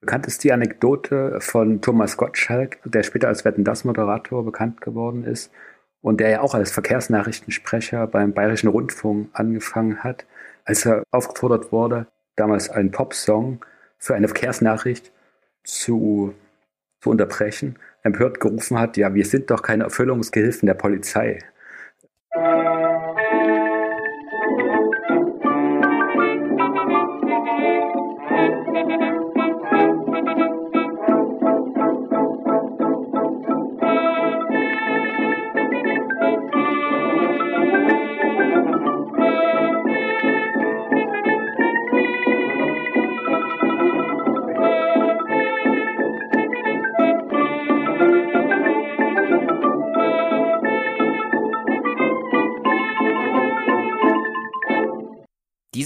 Bekannt ist die Anekdote von Thomas Gottschalk, der später als Wetten das Moderator bekannt geworden ist und der ja auch als Verkehrsnachrichtensprecher beim Bayerischen Rundfunk angefangen hat, als er aufgefordert wurde, damals einen Popsong für eine Verkehrsnachricht zu, zu unterbrechen, empört gerufen hat, ja, wir sind doch keine Erfüllungsgehilfen der Polizei.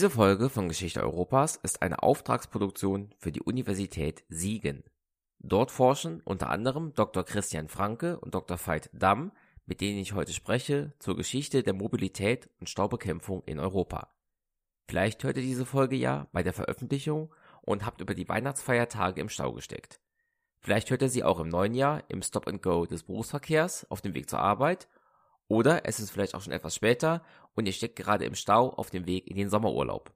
Diese Folge von Geschichte Europas ist eine Auftragsproduktion für die Universität Siegen. Dort forschen unter anderem Dr. Christian Franke und Dr. Veit Damm, mit denen ich heute spreche, zur Geschichte der Mobilität und Staubekämpfung in Europa. Vielleicht hört ihr diese Folge ja bei der Veröffentlichung und habt über die Weihnachtsfeiertage im Stau gesteckt. Vielleicht hört ihr sie auch im neuen Jahr im Stop and Go des Berufsverkehrs auf dem Weg zur Arbeit oder es ist vielleicht auch schon etwas später und ihr steckt gerade im Stau auf dem Weg in den Sommerurlaub.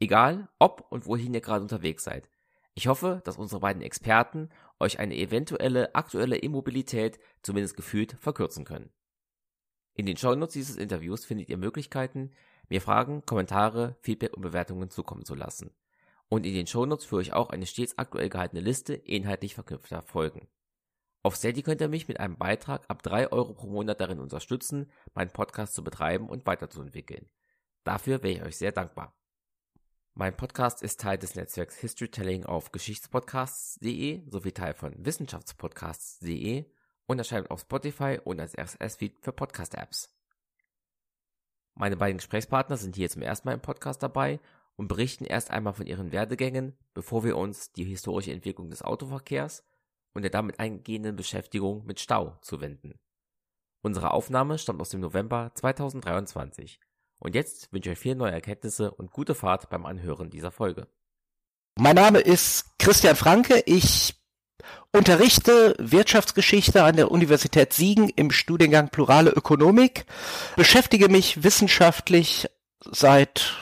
Egal, ob und wohin ihr gerade unterwegs seid. Ich hoffe, dass unsere beiden Experten euch eine eventuelle aktuelle Immobilität zumindest gefühlt verkürzen können. In den Shownotes dieses Interviews findet ihr Möglichkeiten, mir Fragen, Kommentare, Feedback und Bewertungen zukommen zu lassen. Und in den Shownotes führe ich auch eine stets aktuell gehaltene Liste inhaltlich verknüpfter Folgen. Auf Steady könnt ihr mich mit einem Beitrag ab 3 Euro pro Monat darin unterstützen, meinen Podcast zu betreiben und weiterzuentwickeln. Dafür wäre ich euch sehr dankbar. Mein Podcast ist Teil des Netzwerks Historytelling auf Geschichtspodcasts.de sowie Teil von Wissenschaftspodcasts.de und erscheint auf Spotify und als RSS-Feed für Podcast-Apps. Meine beiden Gesprächspartner sind hier zum ersten Mal im Podcast dabei und berichten erst einmal von ihren Werdegängen, bevor wir uns die historische Entwicklung des Autoverkehrs und der damit eingehenden Beschäftigung mit Stau zu wenden. Unsere Aufnahme stammt aus dem November 2023. Und jetzt wünsche ich euch viele neue Erkenntnisse und gute Fahrt beim Anhören dieser Folge. Mein Name ist Christian Franke. Ich unterrichte Wirtschaftsgeschichte an der Universität Siegen im Studiengang Plurale Ökonomik, beschäftige mich wissenschaftlich seit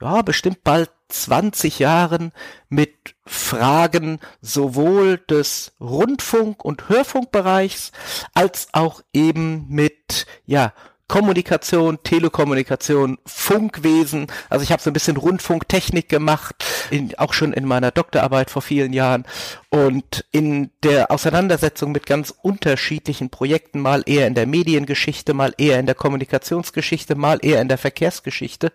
ja, bestimmt bald 20 Jahren mit Fragen sowohl des Rundfunk- und Hörfunkbereichs als auch eben mit ja Kommunikation, Telekommunikation, Funkwesen. Also ich habe so ein bisschen Rundfunktechnik gemacht, in, auch schon in meiner Doktorarbeit vor vielen Jahren. Und in der Auseinandersetzung mit ganz unterschiedlichen Projekten, mal eher in der Mediengeschichte, mal eher in der Kommunikationsgeschichte, mal eher in der Verkehrsgeschichte,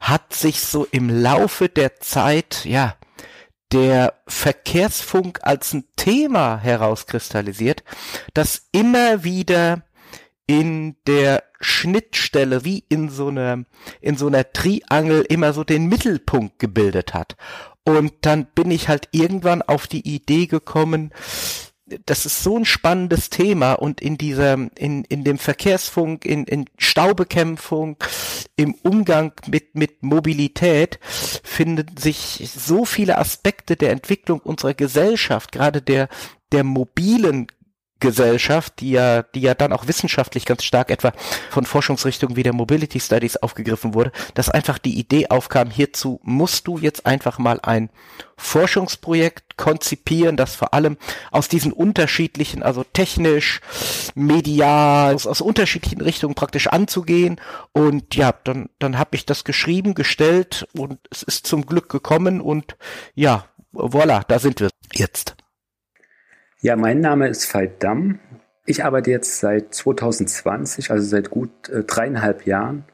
hat sich so im Laufe der Zeit, ja, der Verkehrsfunk als ein Thema herauskristallisiert, das immer wieder in der Schnittstelle wie in so einer in so einer Triangel immer so den Mittelpunkt gebildet hat. Und dann bin ich halt irgendwann auf die Idee gekommen, das ist so ein spannendes Thema und in dieser, in, in dem Verkehrsfunk, in, in Staubekämpfung, im Umgang mit, mit Mobilität finden sich so viele Aspekte der Entwicklung unserer Gesellschaft, gerade der, der mobilen Gesellschaft, die ja, die ja dann auch wissenschaftlich ganz stark etwa von Forschungsrichtungen wie der Mobility Studies aufgegriffen wurde, dass einfach die Idee aufkam, hierzu musst du jetzt einfach mal ein Forschungsprojekt konzipieren, das vor allem aus diesen unterschiedlichen, also technisch, medial, aus, aus unterschiedlichen Richtungen praktisch anzugehen. Und ja, dann, dann habe ich das geschrieben, gestellt und es ist zum Glück gekommen und ja, voilà, da sind wir jetzt. Ja, mein Name ist Veit Damm. Ich arbeite jetzt seit 2020, also seit gut äh, dreieinhalb Jahren,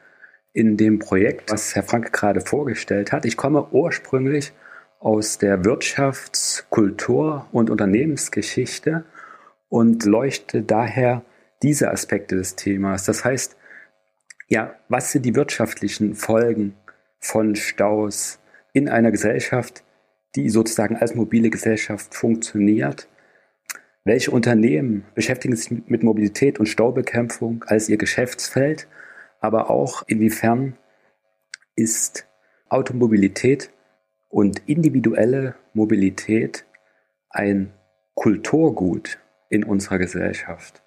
in dem Projekt, was Herr Franke gerade vorgestellt hat. Ich komme ursprünglich aus der Wirtschafts-, Kultur- und Unternehmensgeschichte und leuchte daher diese Aspekte des Themas. Das heißt, ja, was sind die wirtschaftlichen Folgen von Staus in einer Gesellschaft, die sozusagen als mobile Gesellschaft funktioniert? Welche Unternehmen beschäftigen sich mit Mobilität und Staubekämpfung als ihr Geschäftsfeld, aber auch inwiefern ist Automobilität und individuelle Mobilität ein Kulturgut in unserer Gesellschaft.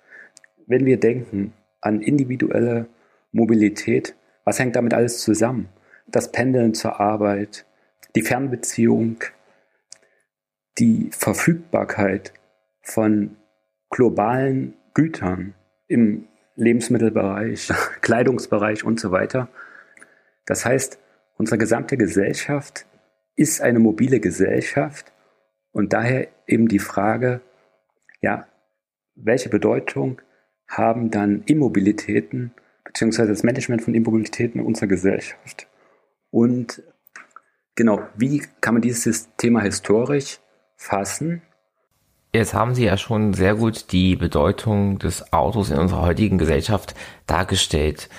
Wenn wir denken an individuelle Mobilität, was hängt damit alles zusammen? Das Pendeln zur Arbeit, die Fernbeziehung, die Verfügbarkeit von globalen Gütern im Lebensmittelbereich, Kleidungsbereich und so weiter. Das heißt, unsere gesamte Gesellschaft ist eine mobile Gesellschaft und daher eben die Frage, ja, welche Bedeutung haben dann Immobilitäten beziehungsweise das Management von Immobilitäten in unserer Gesellschaft? Und genau, wie kann man dieses Thema historisch fassen? Jetzt haben Sie ja schon sehr gut die Bedeutung des Autos in unserer heutigen Gesellschaft dargestellt.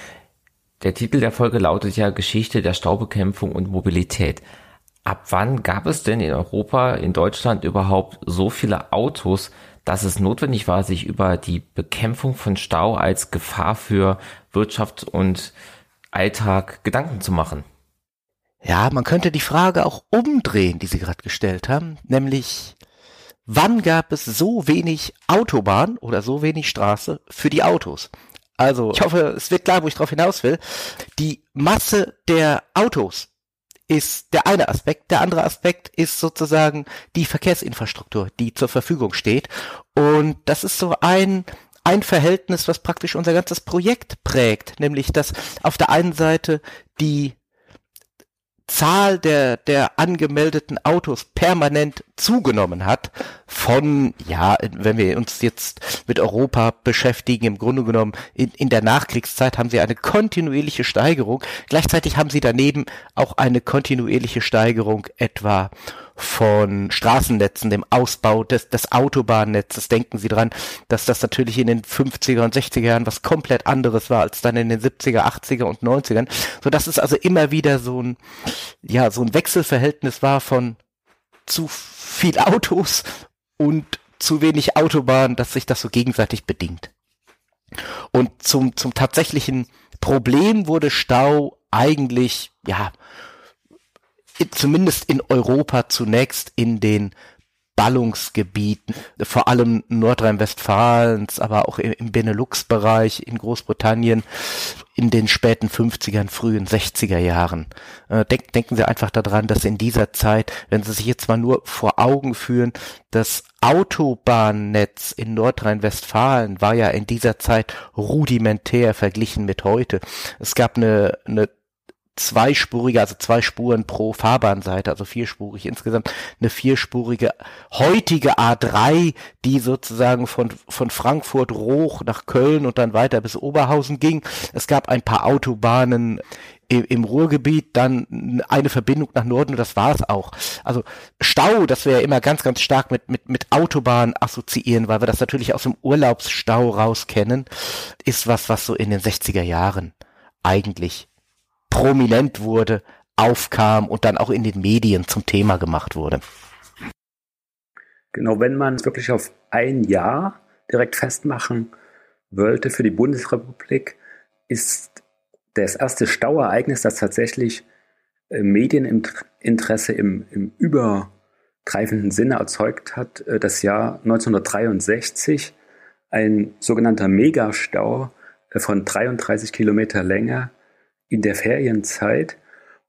Der Titel der Folge lautet ja Geschichte der Staubekämpfung und Mobilität. Ab wann gab es denn in Europa, in Deutschland überhaupt so viele Autos, dass es notwendig war, sich über die Bekämpfung von Stau als Gefahr für Wirtschaft und Alltag Gedanken zu machen? Ja, man könnte die Frage auch umdrehen, die Sie gerade gestellt haben, nämlich wann gab es so wenig Autobahn oder so wenig Straße für die Autos? Also, ich hoffe, es wird klar, wo ich drauf hinaus will. Die Masse der Autos ist der eine Aspekt. Der andere Aspekt ist sozusagen die Verkehrsinfrastruktur, die zur Verfügung steht. Und das ist so ein, ein Verhältnis, was praktisch unser ganzes Projekt prägt, nämlich dass auf der einen Seite die Zahl der, der angemeldeten Autos permanent zugenommen hat von, ja, wenn wir uns jetzt mit Europa beschäftigen, im Grunde genommen in, in der Nachkriegszeit haben sie eine kontinuierliche Steigerung. Gleichzeitig haben sie daneben auch eine kontinuierliche Steigerung etwa von Straßennetzen, dem Ausbau des, des Autobahnnetzes. Denken Sie dran, dass das natürlich in den 50er und 60er Jahren was komplett anderes war als dann in den 70er, 80er und 90ern. So dass es also immer wieder so ein, ja, so ein Wechselverhältnis war von zu viel Autos und zu wenig Autobahn, dass sich das so gegenseitig bedingt. Und zum, zum tatsächlichen Problem wurde Stau eigentlich, ja, zumindest in Europa zunächst in den Ballungsgebieten, vor allem Nordrhein-Westfalens, aber auch im Benelux-Bereich, in Großbritannien, in den späten 50ern, frühen 60er Jahren. Äh, denk, denken Sie einfach daran, dass in dieser Zeit, wenn Sie sich jetzt mal nur vor Augen führen, das Autobahnnetz in Nordrhein-Westfalen war ja in dieser Zeit rudimentär verglichen mit heute. Es gab eine, eine zweispurige, also zwei Spuren pro Fahrbahnseite, also vierspurig insgesamt, eine vierspurige heutige A3, die sozusagen von, von Frankfurt Roch nach Köln und dann weiter bis Oberhausen ging. Es gab ein paar Autobahnen im, Ruhrgebiet, dann eine Verbindung nach Norden und das war es auch. Also Stau, das wir ja immer ganz, ganz stark mit, mit, mit Autobahn assoziieren, weil wir das natürlich aus dem Urlaubsstau raus kennen, ist was, was so in den 60er Jahren eigentlich prominent wurde, aufkam und dann auch in den Medien zum Thema gemacht wurde. Genau, wenn man es wirklich auf ein Jahr direkt festmachen wollte für die Bundesrepublik, ist das erste Stauereignis, das tatsächlich äh, Medieninteresse im, im übergreifenden Sinne erzeugt hat, äh, das Jahr 1963, ein sogenannter Megastau äh, von 33 Kilometer Länge in der Ferienzeit.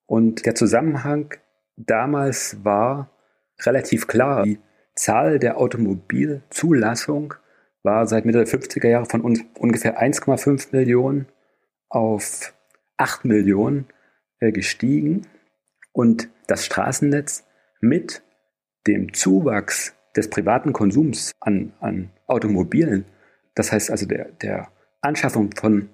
Und der Zusammenhang damals war relativ klar. Die Zahl der Automobilzulassung war seit Mitte der 50er Jahre von un ungefähr 1,5 Millionen auf 8 Millionen äh, gestiegen. Und das Straßennetz mit dem Zuwachs des privaten Konsums an, an Automobilen, das heißt also der, der Anschaffung von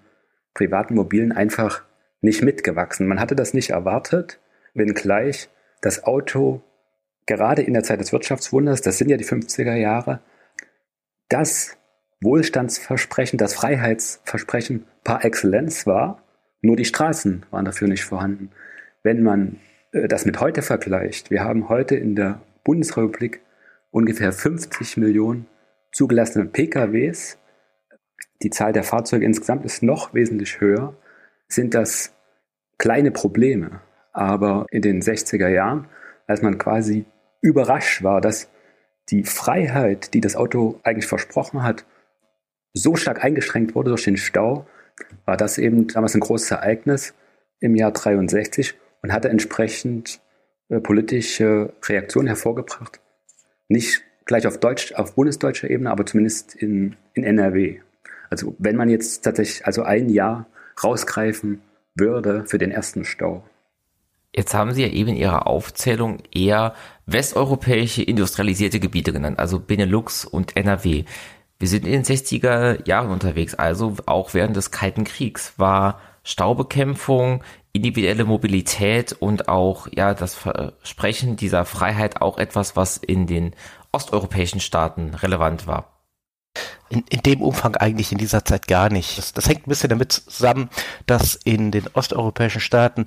privaten Mobilen einfach nicht mitgewachsen. Man hatte das nicht erwartet, wenngleich das Auto gerade in der Zeit des Wirtschaftswunders, das sind ja die 50er Jahre, das Wohlstandsversprechen, das Freiheitsversprechen par excellence war, nur die Straßen waren dafür nicht vorhanden. Wenn man äh, das mit heute vergleicht, wir haben heute in der Bundesrepublik ungefähr 50 Millionen zugelassene PKWs, die Zahl der Fahrzeuge insgesamt ist noch wesentlich höher, sind das kleine Probleme. Aber in den 60er Jahren, als man quasi überrascht war, dass die Freiheit, die das Auto eigentlich versprochen hat, so stark eingeschränkt wurde durch den Stau, war das eben damals ein großes Ereignis im Jahr 63 und hatte entsprechend äh, politische Reaktionen hervorgebracht. Nicht gleich auf Deutsch, auf bundesdeutscher Ebene, aber zumindest in, in NRW. Also wenn man jetzt tatsächlich also ein Jahr rausgreifen würde für den ersten Stau. Jetzt haben Sie ja eben in Ihrer Aufzählung eher westeuropäische industrialisierte Gebiete genannt, also Benelux und NRW. Wir sind in den 60er Jahren unterwegs, also auch während des Kalten Kriegs war Staubekämpfung, individuelle Mobilität und auch ja das Versprechen dieser Freiheit auch etwas, was in den osteuropäischen Staaten relevant war. In, in dem Umfang eigentlich in dieser Zeit gar nicht. Das, das hängt ein bisschen damit zusammen, dass in den osteuropäischen Staaten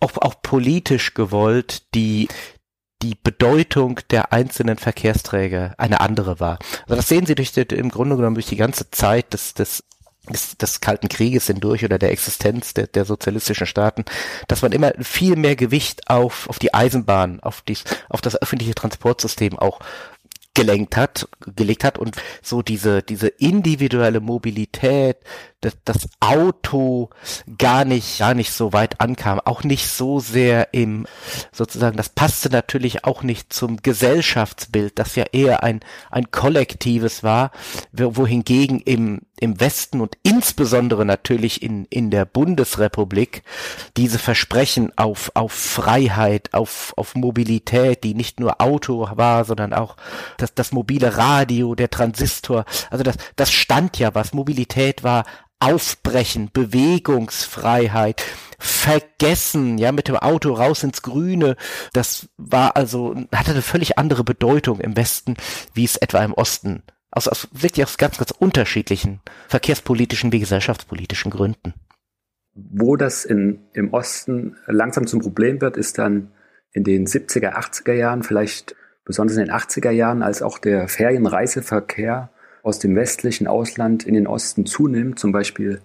auch, auch politisch gewollt die die Bedeutung der einzelnen Verkehrsträger eine andere war. Also das sehen Sie durch die, im Grunde genommen durch die ganze Zeit des, des des, des Kalten Krieges hindurch oder der Existenz der, der sozialistischen Staaten, dass man immer viel mehr Gewicht auf, auf die Eisenbahn, auf, dies, auf das öffentliche Transportsystem auch gelenkt hat, gelegt hat und so diese, diese individuelle Mobilität, das, das Auto gar nicht, gar nicht so weit ankam, auch nicht so sehr im, sozusagen, das passte natürlich auch nicht zum Gesellschaftsbild, das ja eher ein, ein kollektives war, wohingegen im, im Westen und insbesondere natürlich in, in der Bundesrepublik diese Versprechen auf, auf Freiheit, auf, auf Mobilität, die nicht nur Auto war, sondern auch das, das mobile Radio, der Transistor, also das, das stand ja was. Mobilität war Aufbrechen, Bewegungsfreiheit, vergessen, ja, mit dem Auto raus ins Grüne. Das war also, hatte eine völlig andere Bedeutung im Westen, wie es etwa im Osten. Aus, aus wirklich aus ganz, ganz unterschiedlichen verkehrspolitischen wie gesellschaftspolitischen Gründen. Wo das in, im Osten langsam zum Problem wird, ist dann in den 70er, 80er Jahren, vielleicht besonders in den 80er Jahren, als auch der Ferienreiseverkehr aus dem westlichen Ausland in den Osten zunimmt, zum Beispiel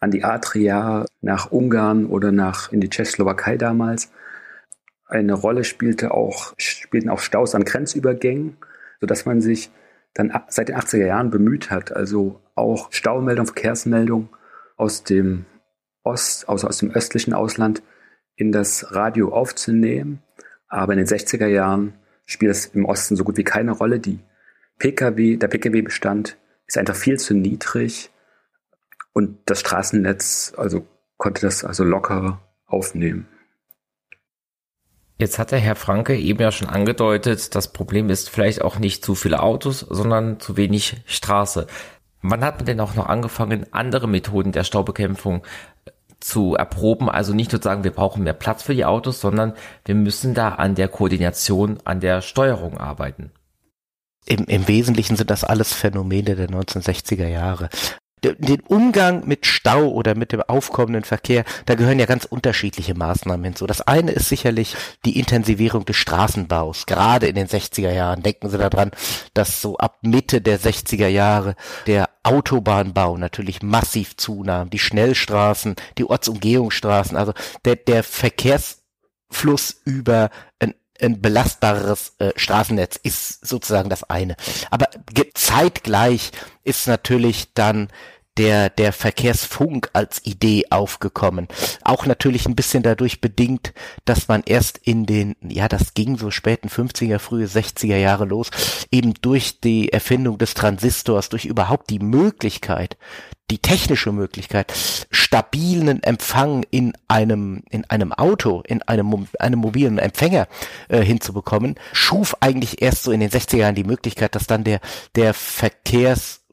an die Adria, nach Ungarn oder nach in die Tschechoslowakei damals. Eine Rolle spielte auch, spielten auch Staus an Grenzübergängen, sodass man sich dann seit den 80er Jahren bemüht hat, also auch Staumeldung, Verkehrsmeldung aus dem Ost, also aus dem östlichen Ausland in das Radio aufzunehmen. Aber in den 60er Jahren spielt es im Osten so gut wie keine Rolle. Die Pkw, der Pkw-Bestand ist einfach viel zu niedrig und das Straßennetz also konnte das also locker aufnehmen. Jetzt hat der Herr Franke eben ja schon angedeutet, das Problem ist vielleicht auch nicht zu viele Autos, sondern zu wenig Straße. Wann hat man denn auch noch angefangen, andere Methoden der Staubekämpfung äh, zu erproben? Also nicht nur sagen, wir brauchen mehr Platz für die Autos, sondern wir müssen da an der Koordination, an der Steuerung arbeiten im, im Wesentlichen sind das alles Phänomene der 1960er Jahre den Umgang mit Stau oder mit dem aufkommenden Verkehr, da gehören ja ganz unterschiedliche Maßnahmen hinzu. Das eine ist sicherlich die Intensivierung des Straßenbaus. Gerade in den 60er Jahren denken Sie daran, dass so ab Mitte der 60er Jahre der Autobahnbau natürlich massiv zunahm. Die Schnellstraßen, die Ortsumgehungsstraßen, also der, der Verkehrsfluss über ein ein belastbareres äh, Straßennetz ist sozusagen das eine. Aber zeitgleich ist natürlich dann der, der Verkehrsfunk als Idee aufgekommen. Auch natürlich ein bisschen dadurch bedingt, dass man erst in den, ja, das ging so späten 50er, frühe 60er Jahre los, eben durch die Erfindung des Transistors, durch überhaupt die Möglichkeit, die technische Möglichkeit, stabilen Empfang in einem, in einem Auto, in einem, einem mobilen Empfänger äh, hinzubekommen, schuf eigentlich erst so in den 60er Jahren die Möglichkeit, dass dann der, der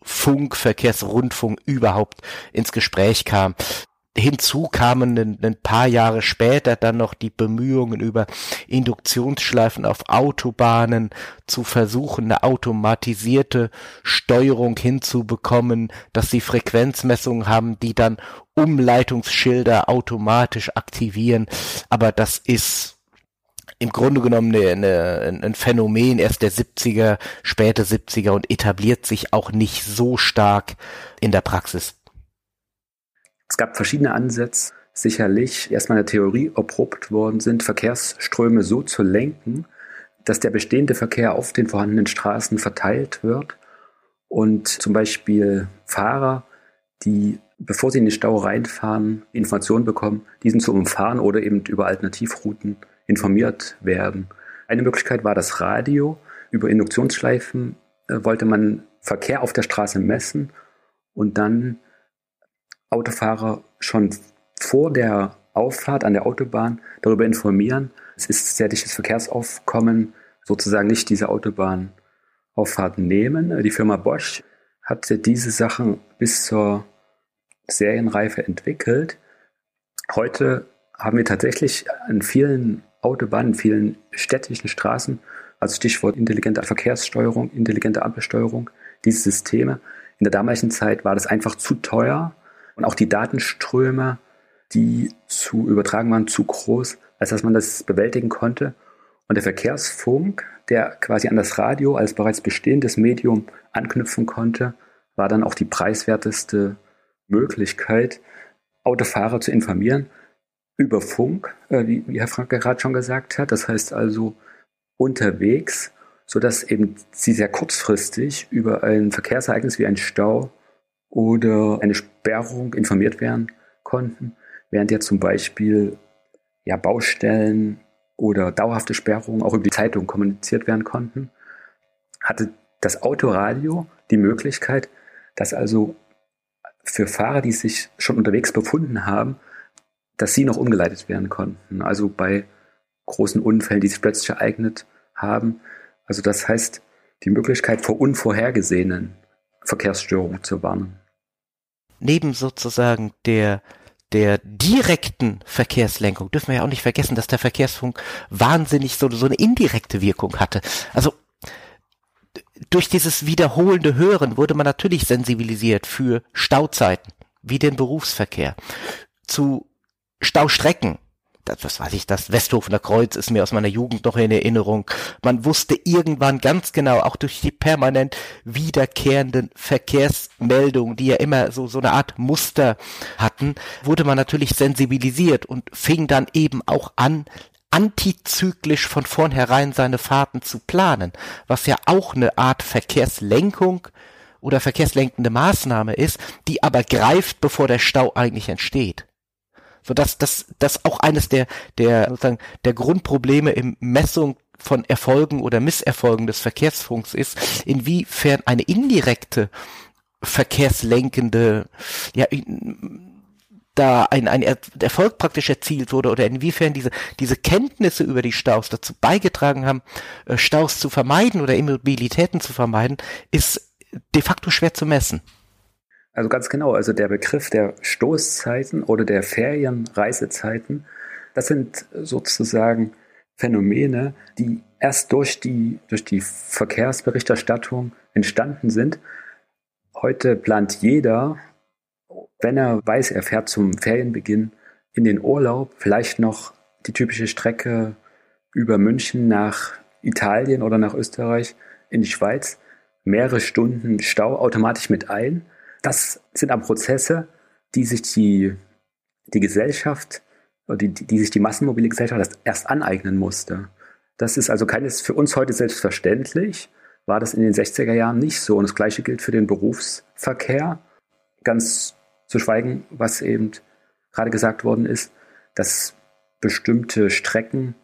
Verkehrsfunk, Verkehrsrundfunk überhaupt ins Gespräch kam. Hinzu kamen ein, ein, paar Jahre später dann noch die Bemühungen über Induktionsschleifen auf Autobahnen zu versuchen, eine automatisierte Steuerung hinzubekommen, dass sie Frequenzmessungen haben, die dann Umleitungsschilder automatisch aktivieren. Aber das ist im Grunde genommen eine, eine, ein Phänomen erst der 70er, späte 70er und etabliert sich auch nicht so stark in der Praxis. Es gab verschiedene Ansätze sicherlich erstmal in der Theorie erprobt worden sind, Verkehrsströme so zu lenken, dass der bestehende Verkehr auf den vorhandenen Straßen verteilt wird und zum Beispiel Fahrer, die bevor sie in den Stau reinfahren, Informationen bekommen, diesen zu umfahren oder eben über Alternativrouten informiert werden. Eine Möglichkeit war das Radio. Über Induktionsschleifen äh, wollte man Verkehr auf der Straße messen und dann Autofahrer schon vor der Auffahrt an der Autobahn darüber informieren, es ist sehr dichtes Verkehrsaufkommen, sozusagen nicht diese Autobahnauffahrt nehmen. Die Firma Bosch hatte diese Sachen bis zur Serienreife entwickelt. Heute haben wir tatsächlich an vielen Autobahnen, vielen städtischen Straßen, also Stichwort intelligente Verkehrssteuerung, intelligente Ampelsteuerung, diese Systeme. In der damaligen Zeit war das einfach zu teuer und auch die Datenströme, die zu übertragen waren, zu groß, als dass man das bewältigen konnte. Und der Verkehrsfunk, der quasi an das Radio als bereits bestehendes Medium anknüpfen konnte, war dann auch die preiswerteste Möglichkeit, Autofahrer zu informieren über Funk, äh, wie, wie Herr Franke gerade schon gesagt hat. Das heißt also unterwegs, sodass eben sie sehr kurzfristig über ein Verkehrsereignis wie ein Stau oder eine Sperrung informiert werden konnten, während ja zum Beispiel ja, Baustellen oder dauerhafte Sperrungen auch über die Zeitung kommuniziert werden konnten, hatte das Autoradio die Möglichkeit, dass also für Fahrer, die sich schon unterwegs befunden haben, dass sie noch umgeleitet werden konnten. Also bei großen Unfällen, die sich plötzlich ereignet haben. Also das heißt, die Möglichkeit vor unvorhergesehenen Verkehrsstörungen zu warnen. Neben sozusagen der der direkten Verkehrslenkung dürfen wir ja auch nicht vergessen, dass der Verkehrsfunk wahnsinnig so, so eine indirekte Wirkung hatte. Also durch dieses wiederholende Hören wurde man natürlich sensibilisiert für Stauzeiten, wie den Berufsverkehr, zu Staustrecken. Das, was weiß ich, das Westhofener Kreuz ist mir aus meiner Jugend noch in Erinnerung. Man wusste irgendwann ganz genau, auch durch die permanent wiederkehrenden Verkehrsmeldungen, die ja immer so, so eine Art Muster hatten, wurde man natürlich sensibilisiert und fing dann eben auch an, antizyklisch von vornherein seine Fahrten zu planen, was ja auch eine Art Verkehrslenkung oder verkehrslenkende Maßnahme ist, die aber greift, bevor der Stau eigentlich entsteht. So dass das, das auch eines der, der, sozusagen, der Grundprobleme im Messung von Erfolgen oder Misserfolgen des Verkehrsfunks ist, inwiefern eine indirekte verkehrslenkende, ja, da ein, ein Erfolg praktisch erzielt wurde oder inwiefern diese, diese Kenntnisse über die Staus dazu beigetragen haben, äh, Staus zu vermeiden oder Immobilitäten zu vermeiden, ist de facto schwer zu messen. Also ganz genau, also der Begriff der Stoßzeiten oder der Ferienreisezeiten, das sind sozusagen Phänomene, die erst durch die, durch die Verkehrsberichterstattung entstanden sind. Heute plant jeder wenn er weiß, er fährt zum Ferienbeginn in den Urlaub, vielleicht noch die typische Strecke über München nach Italien oder nach Österreich in die Schweiz, mehrere Stunden Stau automatisch mit ein. Das sind dann Prozesse, die sich die, die Gesellschaft, die, die sich die massenmobile Gesellschaft erst aneignen musste. Das ist also keines für uns heute selbstverständlich, war das in den 60er Jahren nicht so. Und das Gleiche gilt für den Berufsverkehr. Ganz zu schweigen, was eben gerade gesagt worden ist, dass bestimmte Strecken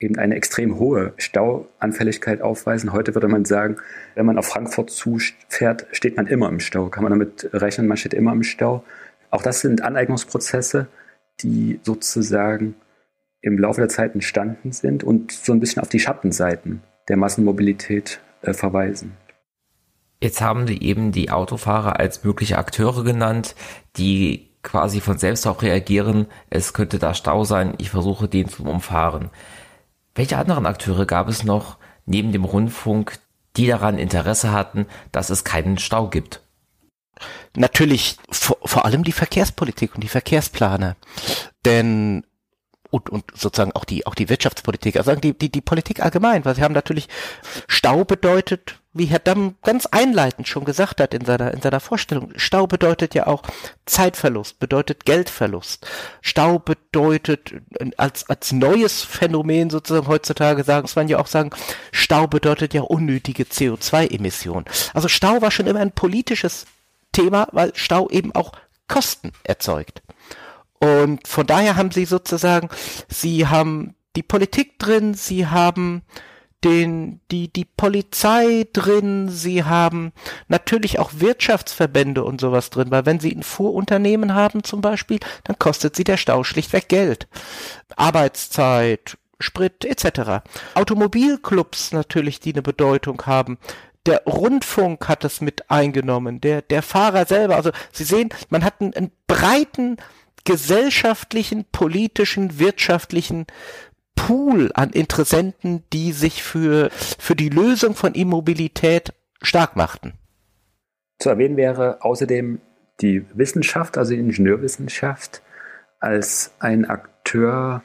eben eine extrem hohe Stauanfälligkeit aufweisen. Heute würde man sagen, wenn man auf Frankfurt zufährt, steht man immer im Stau. Kann man damit rechnen, man steht immer im Stau. Auch das sind Aneignungsprozesse, die sozusagen im Laufe der Zeit entstanden sind und so ein bisschen auf die Schattenseiten der Massenmobilität äh, verweisen. Jetzt haben Sie eben die Autofahrer als mögliche Akteure genannt, die quasi von selbst auch reagieren, es könnte da Stau sein, ich versuche den zu umfahren. Welche anderen Akteure gab es noch neben dem Rundfunk, die daran Interesse hatten, dass es keinen Stau gibt? Natürlich vor, vor allem die Verkehrspolitik und die Verkehrsplaner. Denn und, und sozusagen auch die auch die Wirtschaftspolitik, also die, die, die Politik allgemein, weil sie haben natürlich Stau bedeutet wie Herr Damm ganz einleitend schon gesagt hat in seiner, in seiner Vorstellung, Stau bedeutet ja auch Zeitverlust, bedeutet Geldverlust. Stau bedeutet als, als neues Phänomen sozusagen heutzutage sagen, muss man ja auch sagen, Stau bedeutet ja unnötige CO2-Emissionen. Also Stau war schon immer ein politisches Thema, weil Stau eben auch Kosten erzeugt. Und von daher haben sie sozusagen, sie haben die Politik drin, sie haben den, die, die Polizei drin, sie haben natürlich auch Wirtschaftsverbände und sowas drin, weil wenn sie ein Fuhrunternehmen haben zum Beispiel, dann kostet sie der Stau schlichtweg Geld. Arbeitszeit, Sprit etc. Automobilclubs natürlich, die eine Bedeutung haben. Der Rundfunk hat es mit eingenommen, der, der Fahrer selber. Also Sie sehen, man hat einen, einen breiten gesellschaftlichen, politischen, wirtschaftlichen Pool an Interessenten, die sich für, für die Lösung von Immobilität stark machten. Zu erwähnen wäre außerdem die Wissenschaft, also die Ingenieurwissenschaft, als ein Akteur,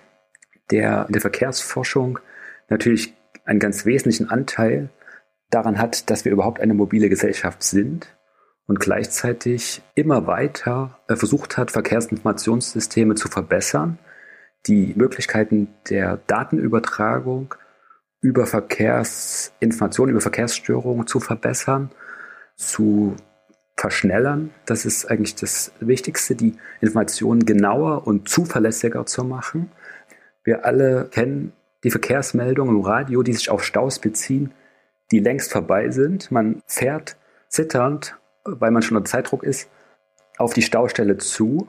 der in der Verkehrsforschung natürlich einen ganz wesentlichen Anteil daran hat, dass wir überhaupt eine mobile Gesellschaft sind und gleichzeitig immer weiter äh, versucht hat, Verkehrsinformationssysteme zu verbessern, die Möglichkeiten der Datenübertragung über Verkehrsinformationen, über Verkehrsstörungen zu verbessern, zu verschnellern. Das ist eigentlich das Wichtigste, die Informationen genauer und zuverlässiger zu machen. Wir alle kennen die Verkehrsmeldungen im Radio, die sich auf Staus beziehen, die längst vorbei sind. Man fährt zitternd, weil man schon unter Zeitdruck ist, auf die Staustelle zu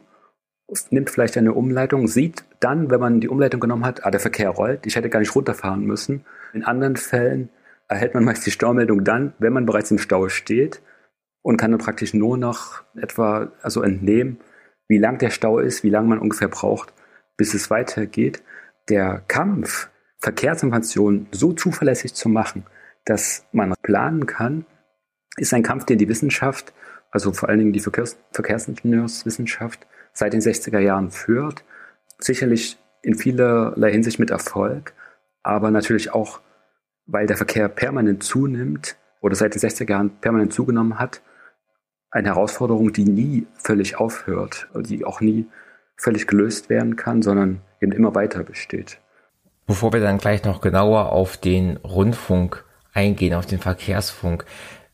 nimmt vielleicht eine Umleitung, sieht dann, wenn man die Umleitung genommen hat, ah, der Verkehr rollt, ich hätte gar nicht runterfahren müssen. In anderen Fällen erhält man meist die Staumeldung dann, wenn man bereits im Stau steht und kann dann praktisch nur noch etwa also entnehmen, wie lang der Stau ist, wie lange man ungefähr braucht, bis es weitergeht. Der Kampf, Verkehrsinformationen so zuverlässig zu machen, dass man planen kann, ist ein Kampf, den die Wissenschaft, also vor allen Dingen die Verkehrs Verkehrsingenieurswissenschaft, seit den 60er Jahren führt. Sicherlich in vielerlei Hinsicht mit Erfolg, aber natürlich auch, weil der Verkehr permanent zunimmt oder seit den 60er Jahren permanent zugenommen hat, eine Herausforderung, die nie völlig aufhört, die auch nie völlig gelöst werden kann, sondern eben immer weiter besteht. Bevor wir dann gleich noch genauer auf den Rundfunk eingehen, auf den Verkehrsfunk.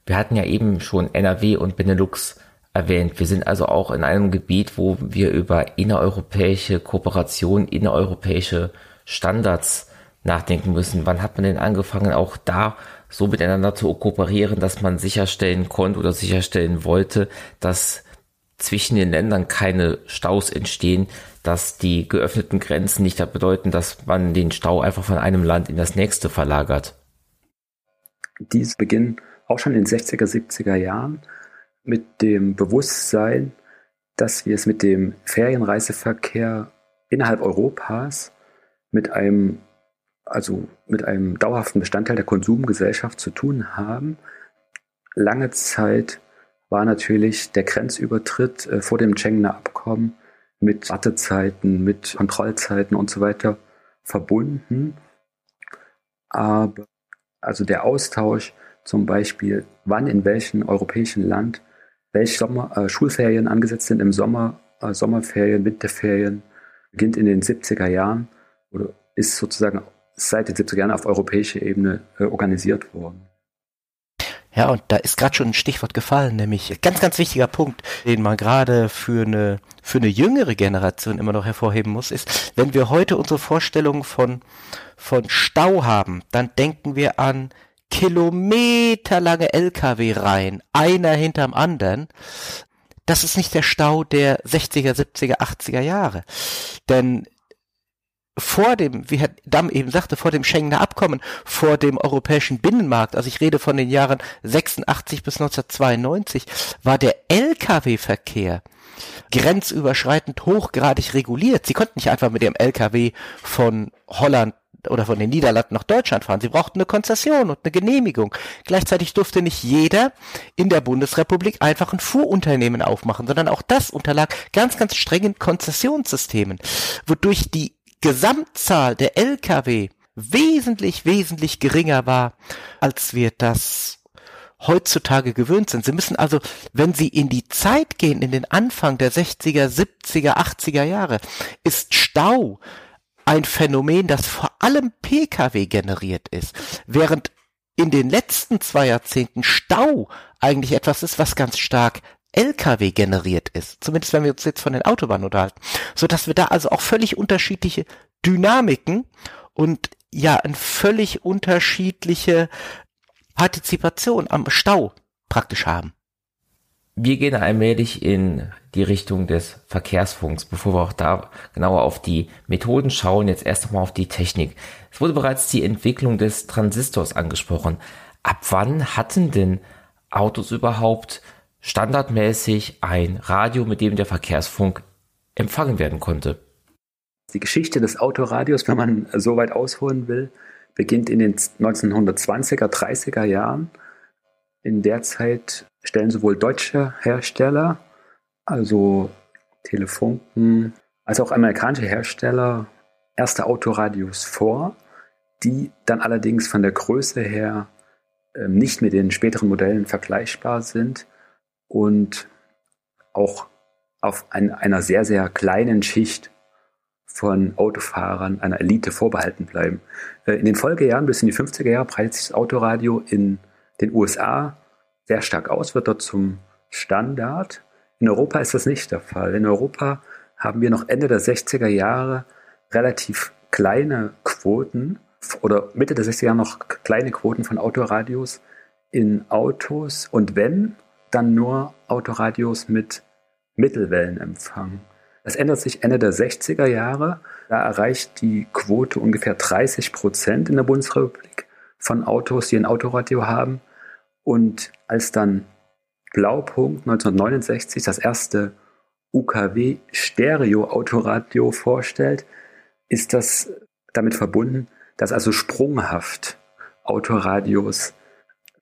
Wir hatten ja eben schon NRW und Benelux erwähnt. Wir sind also auch in einem Gebiet, wo wir über innereuropäische Kooperation, innereuropäische Standards nachdenken müssen. Wann hat man denn angefangen, auch da so miteinander zu kooperieren, dass man sicherstellen konnte oder sicherstellen wollte, dass zwischen den Ländern keine Staus entstehen, dass die geöffneten Grenzen nicht bedeuten, dass man den Stau einfach von einem Land in das nächste verlagert. Dies beginnt auch schon in den 60er, 70er Jahren mit dem Bewusstsein, dass wir es mit dem Ferienreiseverkehr innerhalb Europas mit einem, also mit einem dauerhaften Bestandteil der Konsumgesellschaft zu tun haben. Lange Zeit war natürlich der Grenzübertritt äh, vor dem Schengener Abkommen mit Wartezeiten, mit Kontrollzeiten und so weiter verbunden. Aber also der Austausch zum Beispiel, wann in welchem europäischen Land welche Sommer, äh, Schulferien angesetzt sind im Sommer, äh, Sommerferien, Winterferien, beginnt in den 70er Jahren oder ist sozusagen seit den 70er Jahren auf europäischer Ebene äh, organisiert worden. Ja, und da ist gerade schon ein Stichwort gefallen, nämlich ganz, ganz wichtiger Punkt, den man gerade für eine, für eine jüngere Generation immer noch hervorheben muss, ist, wenn wir heute unsere Vorstellung von, von Stau haben, dann denken wir an kilometerlange LKW-Reihen, einer hinterm anderen. Das ist nicht der Stau der 60er, 70er, 80er Jahre. Denn vor dem, wie Herr Damm eben sagte, vor dem Schengener Abkommen, vor dem europäischen Binnenmarkt, also ich rede von den Jahren 86 bis 1992, war der Lkw-Verkehr grenzüberschreitend hochgradig reguliert. Sie konnten nicht einfach mit ihrem Lkw von Holland oder von den Niederlanden nach Deutschland fahren. Sie brauchten eine Konzession und eine Genehmigung. Gleichzeitig durfte nicht jeder in der Bundesrepublik einfach ein Fuhrunternehmen aufmachen, sondern auch das unterlag ganz, ganz strengen Konzessionssystemen, wodurch die Gesamtzahl der Lkw wesentlich, wesentlich geringer war, als wir das heutzutage gewöhnt sind. Sie müssen also, wenn Sie in die Zeit gehen, in den Anfang der 60er, 70er, 80er Jahre, ist Stau ein Phänomen, das vor allem Pkw generiert ist, während in den letzten zwei Jahrzehnten Stau eigentlich etwas ist, was ganz stark Lkw generiert ist, zumindest wenn wir uns jetzt von den Autobahnen unterhalten, so dass wir da also auch völlig unterschiedliche Dynamiken und ja, eine völlig unterschiedliche Partizipation am Stau praktisch haben. Wir gehen allmählich in die Richtung des Verkehrsfunks, bevor wir auch da genauer auf die Methoden schauen, jetzt erst einmal auf die Technik. Es wurde bereits die Entwicklung des Transistors angesprochen. Ab wann hatten denn Autos überhaupt standardmäßig ein Radio, mit dem der Verkehrsfunk empfangen werden konnte? Die Geschichte des Autoradios, wenn man so weit ausholen will, beginnt in den 1920er, 30er Jahren. In der Zeit stellen sowohl deutsche Hersteller, also Telefunken, als auch amerikanische Hersteller erste Autoradios vor, die dann allerdings von der Größe her äh, nicht mit den späteren Modellen vergleichbar sind und auch auf ein, einer sehr, sehr kleinen Schicht von Autofahrern einer Elite vorbehalten bleiben. Äh, in den Folgejahren bis in die 50er Jahre breitet sich das Autoradio in den USA sehr stark aus, wird dort zum Standard. In Europa ist das nicht der Fall. In Europa haben wir noch Ende der 60er Jahre relativ kleine Quoten oder Mitte der 60er Jahre noch kleine Quoten von Autoradios in Autos und wenn, dann nur Autoradios mit Mittelwellenempfang. Das ändert sich Ende der 60er Jahre. Da erreicht die Quote ungefähr 30 Prozent in der Bundesrepublik von Autos, die ein Autoradio haben. Und als dann Blaupunkt 1969 das erste UKW Stereo Autoradio vorstellt, ist das damit verbunden, dass also sprunghaft Autoradios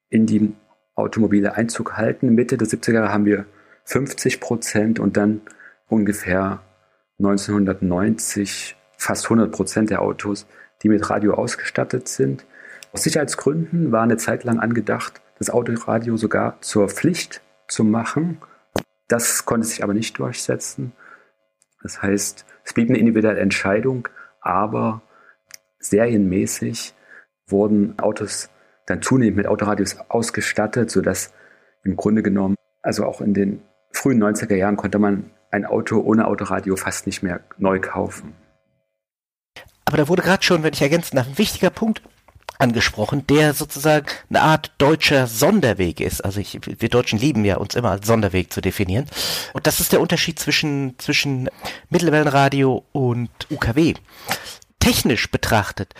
in die Automobile Einzug halten. Mitte der 70er Jahre haben wir 50 Prozent und dann ungefähr 1990 fast 100 Prozent der Autos, die mit Radio ausgestattet sind. Aus Sicherheitsgründen war eine Zeit lang angedacht, das Autoradio sogar zur Pflicht zu machen. Das konnte sich aber nicht durchsetzen. Das heißt, es blieb eine individuelle Entscheidung, aber serienmäßig wurden Autos dann zunehmend mit Autoradios ausgestattet, sodass im Grunde genommen, also auch in den frühen 90er Jahren konnte man ein Auto ohne Autoradio fast nicht mehr neu kaufen. Aber da wurde gerade schon, wenn ich ergänzen darf, ein wichtiger Punkt angesprochen, der sozusagen eine Art deutscher Sonderweg ist. Also ich, wir Deutschen lieben ja uns immer als Sonderweg zu definieren. Und das ist der Unterschied zwischen, zwischen Mittelwellenradio und UKW. Technisch betrachtet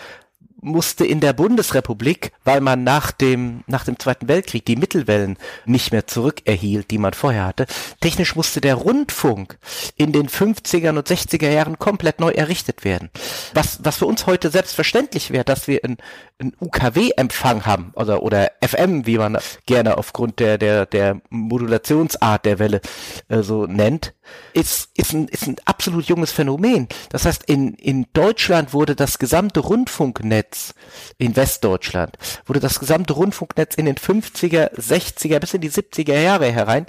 musste in der Bundesrepublik, weil man nach dem, nach dem Zweiten Weltkrieg die Mittelwellen nicht mehr zurückerhielt, die man vorher hatte, technisch musste der Rundfunk in den 50er und 60er Jahren komplett neu errichtet werden. Was, was für uns heute selbstverständlich wäre, dass wir einen, einen UKW-Empfang haben, oder, oder FM, wie man gerne aufgrund der, der, der Modulationsart der Welle äh, so nennt, ist, ist, ein, ist ein absolut junges Phänomen. Das heißt, in, in Deutschland wurde das gesamte Rundfunknetz, in Westdeutschland, wurde das gesamte Rundfunknetz in den 50er, 60er bis in die 70er Jahre herein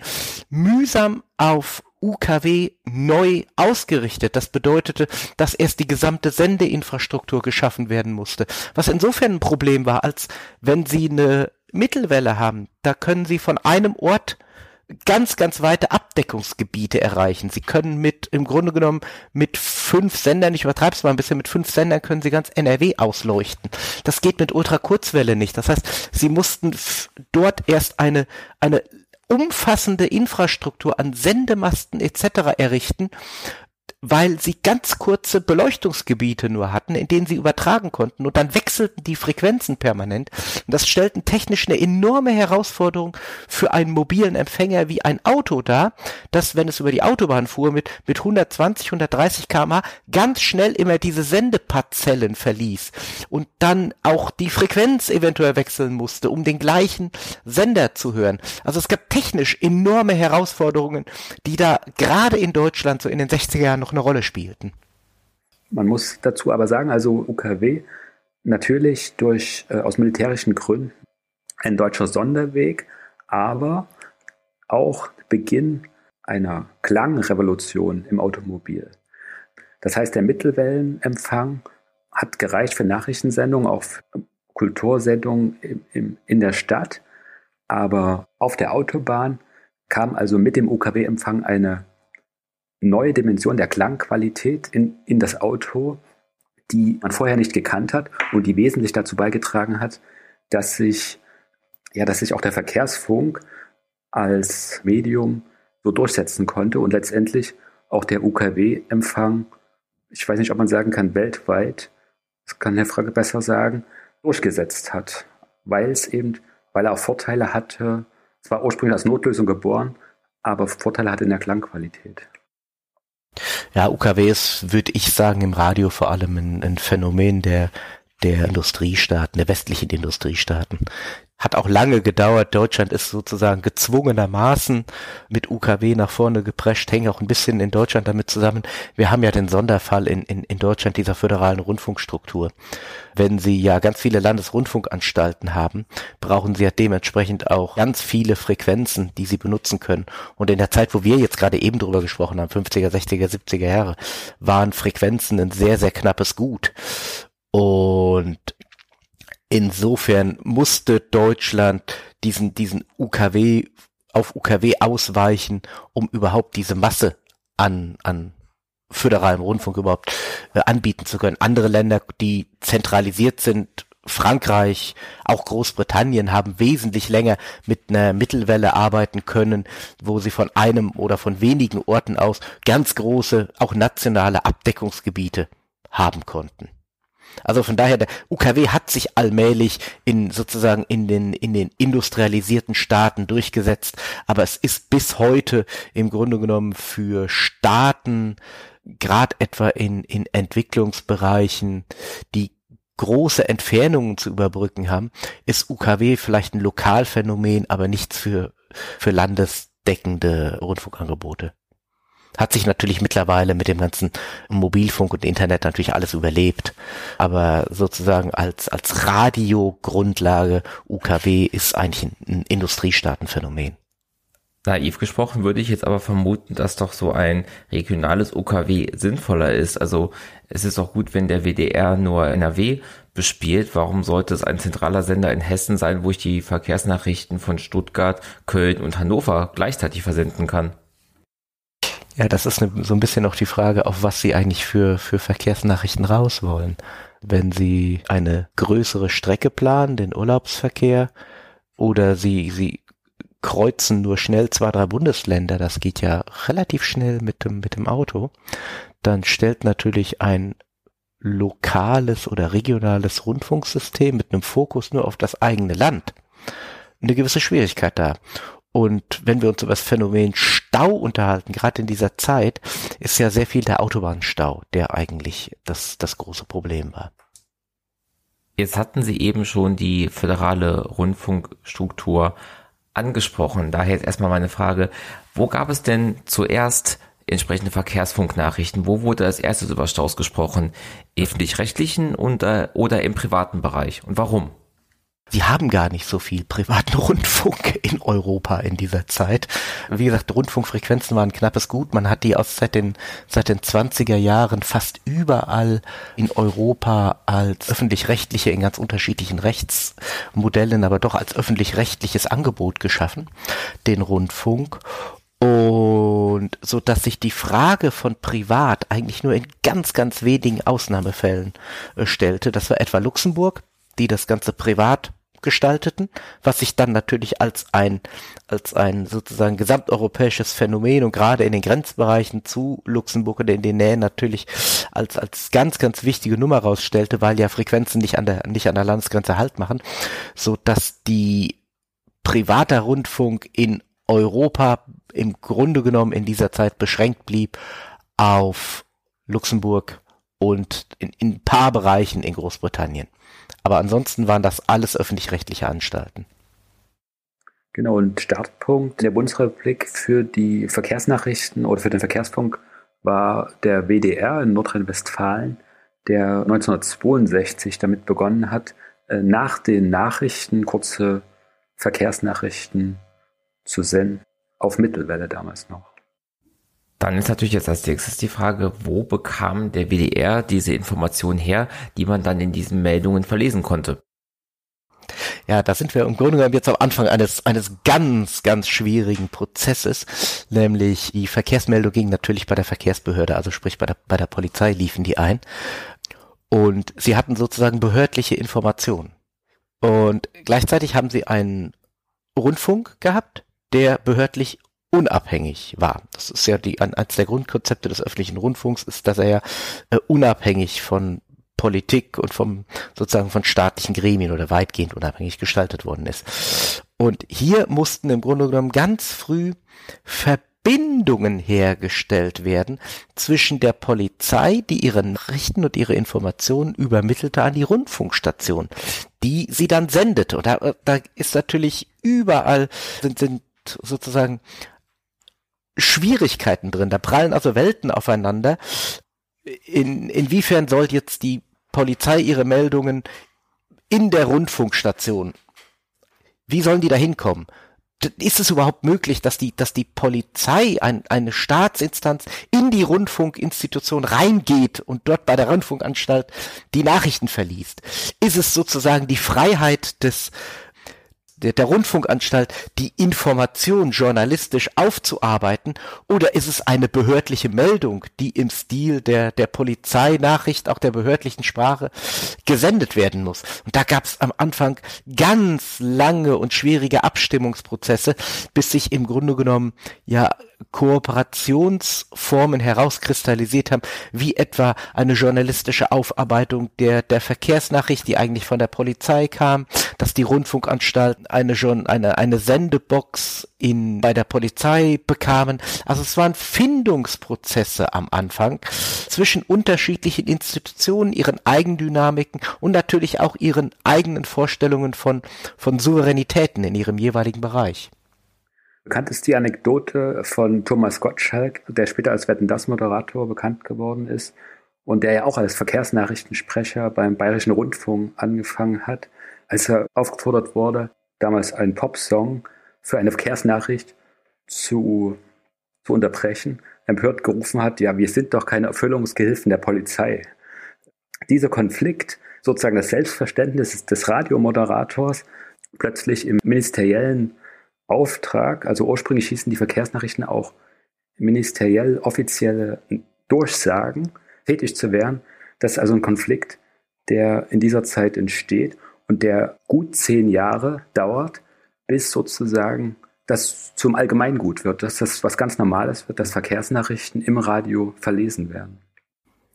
mühsam auf UKW neu ausgerichtet. Das bedeutete, dass erst die gesamte Sendeinfrastruktur geschaffen werden musste. Was insofern ein Problem war, als wenn Sie eine Mittelwelle haben, da können Sie von einem Ort ganz, ganz weite Abdeckungsgebiete erreichen. Sie können mit, im Grunde genommen, mit fünf Sendern, ich übertreibe es mal ein bisschen, mit fünf Sendern können Sie ganz NRW ausleuchten. Das geht mit Ultrakurzwelle nicht. Das heißt, Sie mussten dort erst eine, eine umfassende Infrastruktur an Sendemasten etc. errichten, weil sie ganz kurze Beleuchtungsgebiete nur hatten, in denen sie übertragen konnten und dann wechselten die Frequenzen permanent. Und das stellten technisch eine enorme Herausforderung für einen mobilen Empfänger wie ein Auto dar, das, wenn es über die Autobahn fuhr, mit, mit 120, 130 kmh ganz schnell immer diese Sendeparzellen verließ und dann auch die Frequenz eventuell wechseln musste, um den gleichen Sender zu hören. Also es gab technisch enorme Herausforderungen, die da gerade in Deutschland so in den 60er Jahren noch eine Rolle spielten. Man muss dazu aber sagen, also UKW natürlich durch äh, aus militärischen Gründen ein deutscher Sonderweg, aber auch Beginn einer Klangrevolution im Automobil. Das heißt, der Mittelwellenempfang hat gereicht für Nachrichtensendungen, auch für Kultursendungen in der Stadt. Aber auf der Autobahn kam also mit dem UKW-Empfang eine neue Dimension der Klangqualität in, in das Auto, die man vorher nicht gekannt hat und die wesentlich dazu beigetragen hat, dass sich, ja, dass sich auch der Verkehrsfunk als Medium so durchsetzen konnte und letztendlich auch der UKW-Empfang, ich weiß nicht, ob man sagen kann, weltweit, das kann Herr Frage besser sagen, durchgesetzt hat, weil es eben, weil er auch Vorteile hatte, zwar ursprünglich als Notlösung geboren, aber Vorteile hatte in der Klangqualität. Ja, UKW ist, würde ich sagen, im Radio vor allem ein, ein Phänomen der, der Industriestaaten, der westlichen Industriestaaten. Hat auch lange gedauert. Deutschland ist sozusagen gezwungenermaßen mit UKW nach vorne geprescht, hängt auch ein bisschen in Deutschland damit zusammen. Wir haben ja den Sonderfall in, in, in Deutschland dieser föderalen Rundfunkstruktur. Wenn Sie ja ganz viele Landesrundfunkanstalten haben, brauchen Sie ja dementsprechend auch ganz viele Frequenzen, die Sie benutzen können. Und in der Zeit, wo wir jetzt gerade eben drüber gesprochen haben, 50er, 60er, 70er Jahre, waren Frequenzen ein sehr, sehr knappes Gut. Und Insofern musste Deutschland diesen, diesen UKW auf UKW ausweichen, um überhaupt diese Masse an, an föderalem Rundfunk überhaupt äh, anbieten zu können. Andere Länder, die zentralisiert sind, Frankreich, auch Großbritannien haben wesentlich länger mit einer Mittelwelle arbeiten können, wo sie von einem oder von wenigen Orten aus ganz große, auch nationale Abdeckungsgebiete haben konnten. Also von daher, der UKW hat sich allmählich in sozusagen in den, in den industrialisierten Staaten durchgesetzt, aber es ist bis heute im Grunde genommen für Staaten, gerade etwa in, in Entwicklungsbereichen, die große Entfernungen zu überbrücken haben, ist UKW vielleicht ein Lokalphänomen, aber nichts für, für landesdeckende Rundfunkangebote hat sich natürlich mittlerweile mit dem ganzen Mobilfunk und Internet natürlich alles überlebt. Aber sozusagen als, als Radiogrundlage UKW ist eigentlich ein, ein Industriestaatenphänomen. Naiv gesprochen würde ich jetzt aber vermuten, dass doch so ein regionales UKW sinnvoller ist. Also es ist auch gut, wenn der WDR nur NRW bespielt. Warum sollte es ein zentraler Sender in Hessen sein, wo ich die Verkehrsnachrichten von Stuttgart, Köln und Hannover gleichzeitig versenden kann? Ja, das ist eine, so ein bisschen auch die Frage, auf was Sie eigentlich für, für Verkehrsnachrichten raus wollen. Wenn Sie eine größere Strecke planen, den Urlaubsverkehr, oder Sie, Sie kreuzen nur schnell zwei, drei Bundesländer, das geht ja relativ schnell mit dem, mit dem Auto, dann stellt natürlich ein lokales oder regionales Rundfunksystem mit einem Fokus nur auf das eigene Land eine gewisse Schwierigkeit dar. Und wenn wir uns über das Phänomen Stau unterhalten, gerade in dieser Zeit, ist ja sehr viel der Autobahnstau, der eigentlich das, das große Problem war. Jetzt hatten Sie eben schon die föderale Rundfunkstruktur angesprochen. Daher jetzt erstmal meine Frage, wo gab es denn zuerst entsprechende Verkehrsfunknachrichten? Wo wurde als erstes über Staus gesprochen? Öffentlich-rechtlichen oder im privaten Bereich? Und warum? Sie haben gar nicht so viel privaten Rundfunk in Europa in dieser Zeit. Wie gesagt, Rundfunkfrequenzen waren knappes Gut. Man hat die aus seit den, seit den 20er Jahren fast überall in Europa als öffentlich-rechtliche in ganz unterschiedlichen Rechtsmodellen, aber doch als öffentlich-rechtliches Angebot geschaffen, den Rundfunk. Und so dass sich die Frage von privat eigentlich nur in ganz, ganz wenigen Ausnahmefällen äh, stellte. Das war etwa Luxemburg, die das Ganze privat gestalteten, was sich dann natürlich als ein, als ein sozusagen gesamteuropäisches Phänomen und gerade in den Grenzbereichen zu Luxemburg und in den Nähen natürlich als, als ganz, ganz wichtige Nummer rausstellte, weil ja Frequenzen nicht an der, nicht an der Landesgrenze Halt machen, so dass die privater Rundfunk in Europa im Grunde genommen in dieser Zeit beschränkt blieb auf Luxemburg und in, in ein paar Bereichen in Großbritannien. Aber ansonsten waren das alles öffentlich-rechtliche Anstalten. Genau, und Startpunkt der Bundesrepublik für die Verkehrsnachrichten oder für den Verkehrsfunk war der WDR in Nordrhein-Westfalen, der 1962 damit begonnen hat, äh, nach den Nachrichten kurze Verkehrsnachrichten zu senden, auf Mittelwelle damals noch. Dann ist natürlich jetzt als nächstes die Frage, wo bekam der WDR diese Informationen her, die man dann in diesen Meldungen verlesen konnte? Ja, da sind wir im Grunde genommen jetzt am Anfang eines, eines ganz, ganz schwierigen Prozesses, nämlich die Verkehrsmeldung ging natürlich bei der Verkehrsbehörde, also sprich bei der, bei der Polizei liefen die ein. Und sie hatten sozusagen behördliche Informationen. Und gleichzeitig haben sie einen Rundfunk gehabt, der behördlich unabhängig war. Das ist ja die, eines der Grundkonzepte des öffentlichen Rundfunks ist, dass er ja äh, unabhängig von Politik und vom sozusagen von staatlichen Gremien oder weitgehend unabhängig gestaltet worden ist. Und hier mussten im Grunde genommen ganz früh Verbindungen hergestellt werden zwischen der Polizei, die ihre Nachrichten und ihre Informationen übermittelte an die Rundfunkstation, die sie dann sendete. Und da, da ist natürlich überall sind, sind sozusagen Schwierigkeiten drin. Da prallen also Welten aufeinander. In, inwiefern soll jetzt die Polizei ihre Meldungen in der Rundfunkstation, wie sollen die da hinkommen? Ist es überhaupt möglich, dass die, dass die Polizei, ein, eine Staatsinstanz, in die Rundfunkinstitution reingeht und dort bei der Rundfunkanstalt die Nachrichten verliest? Ist es sozusagen die Freiheit des, der, der Rundfunkanstalt, die Information journalistisch aufzuarbeiten, oder ist es eine behördliche Meldung, die im Stil der, der Polizeinachricht, auch der behördlichen Sprache, gesendet werden muss? Und da gab es am Anfang ganz lange und schwierige Abstimmungsprozesse, bis sich im Grunde genommen ja Kooperationsformen herauskristallisiert haben, wie etwa eine journalistische Aufarbeitung der, der Verkehrsnachricht, die eigentlich von der Polizei kam, dass die Rundfunkanstalt eine, eine, eine Sendebox in, bei der Polizei bekamen. Also es waren Findungsprozesse am Anfang zwischen unterschiedlichen Institutionen, ihren Eigendynamiken und natürlich auch ihren eigenen Vorstellungen von, von Souveränitäten in ihrem jeweiligen Bereich. Bekannt ist die Anekdote von Thomas Gottschalk, der später als Wetten das Moderator bekannt geworden ist und der ja auch als Verkehrsnachrichtensprecher beim Bayerischen Rundfunk angefangen hat, als er aufgefordert wurde, damals einen Popsong für eine Verkehrsnachricht zu, zu unterbrechen, empört gerufen hat, ja, wir sind doch keine Erfüllungsgehilfen der Polizei. Dieser Konflikt, sozusagen das Selbstverständnis des Radiomoderators, plötzlich im ministeriellen Auftrag, also ursprünglich hießen die Verkehrsnachrichten auch ministeriell offizielle Durchsagen, tätig zu werden. Das ist also ein Konflikt, der in dieser Zeit entsteht und der gut zehn Jahre dauert, bis sozusagen das zum Allgemeingut wird, dass das was ganz Normales wird, dass Verkehrsnachrichten im Radio verlesen werden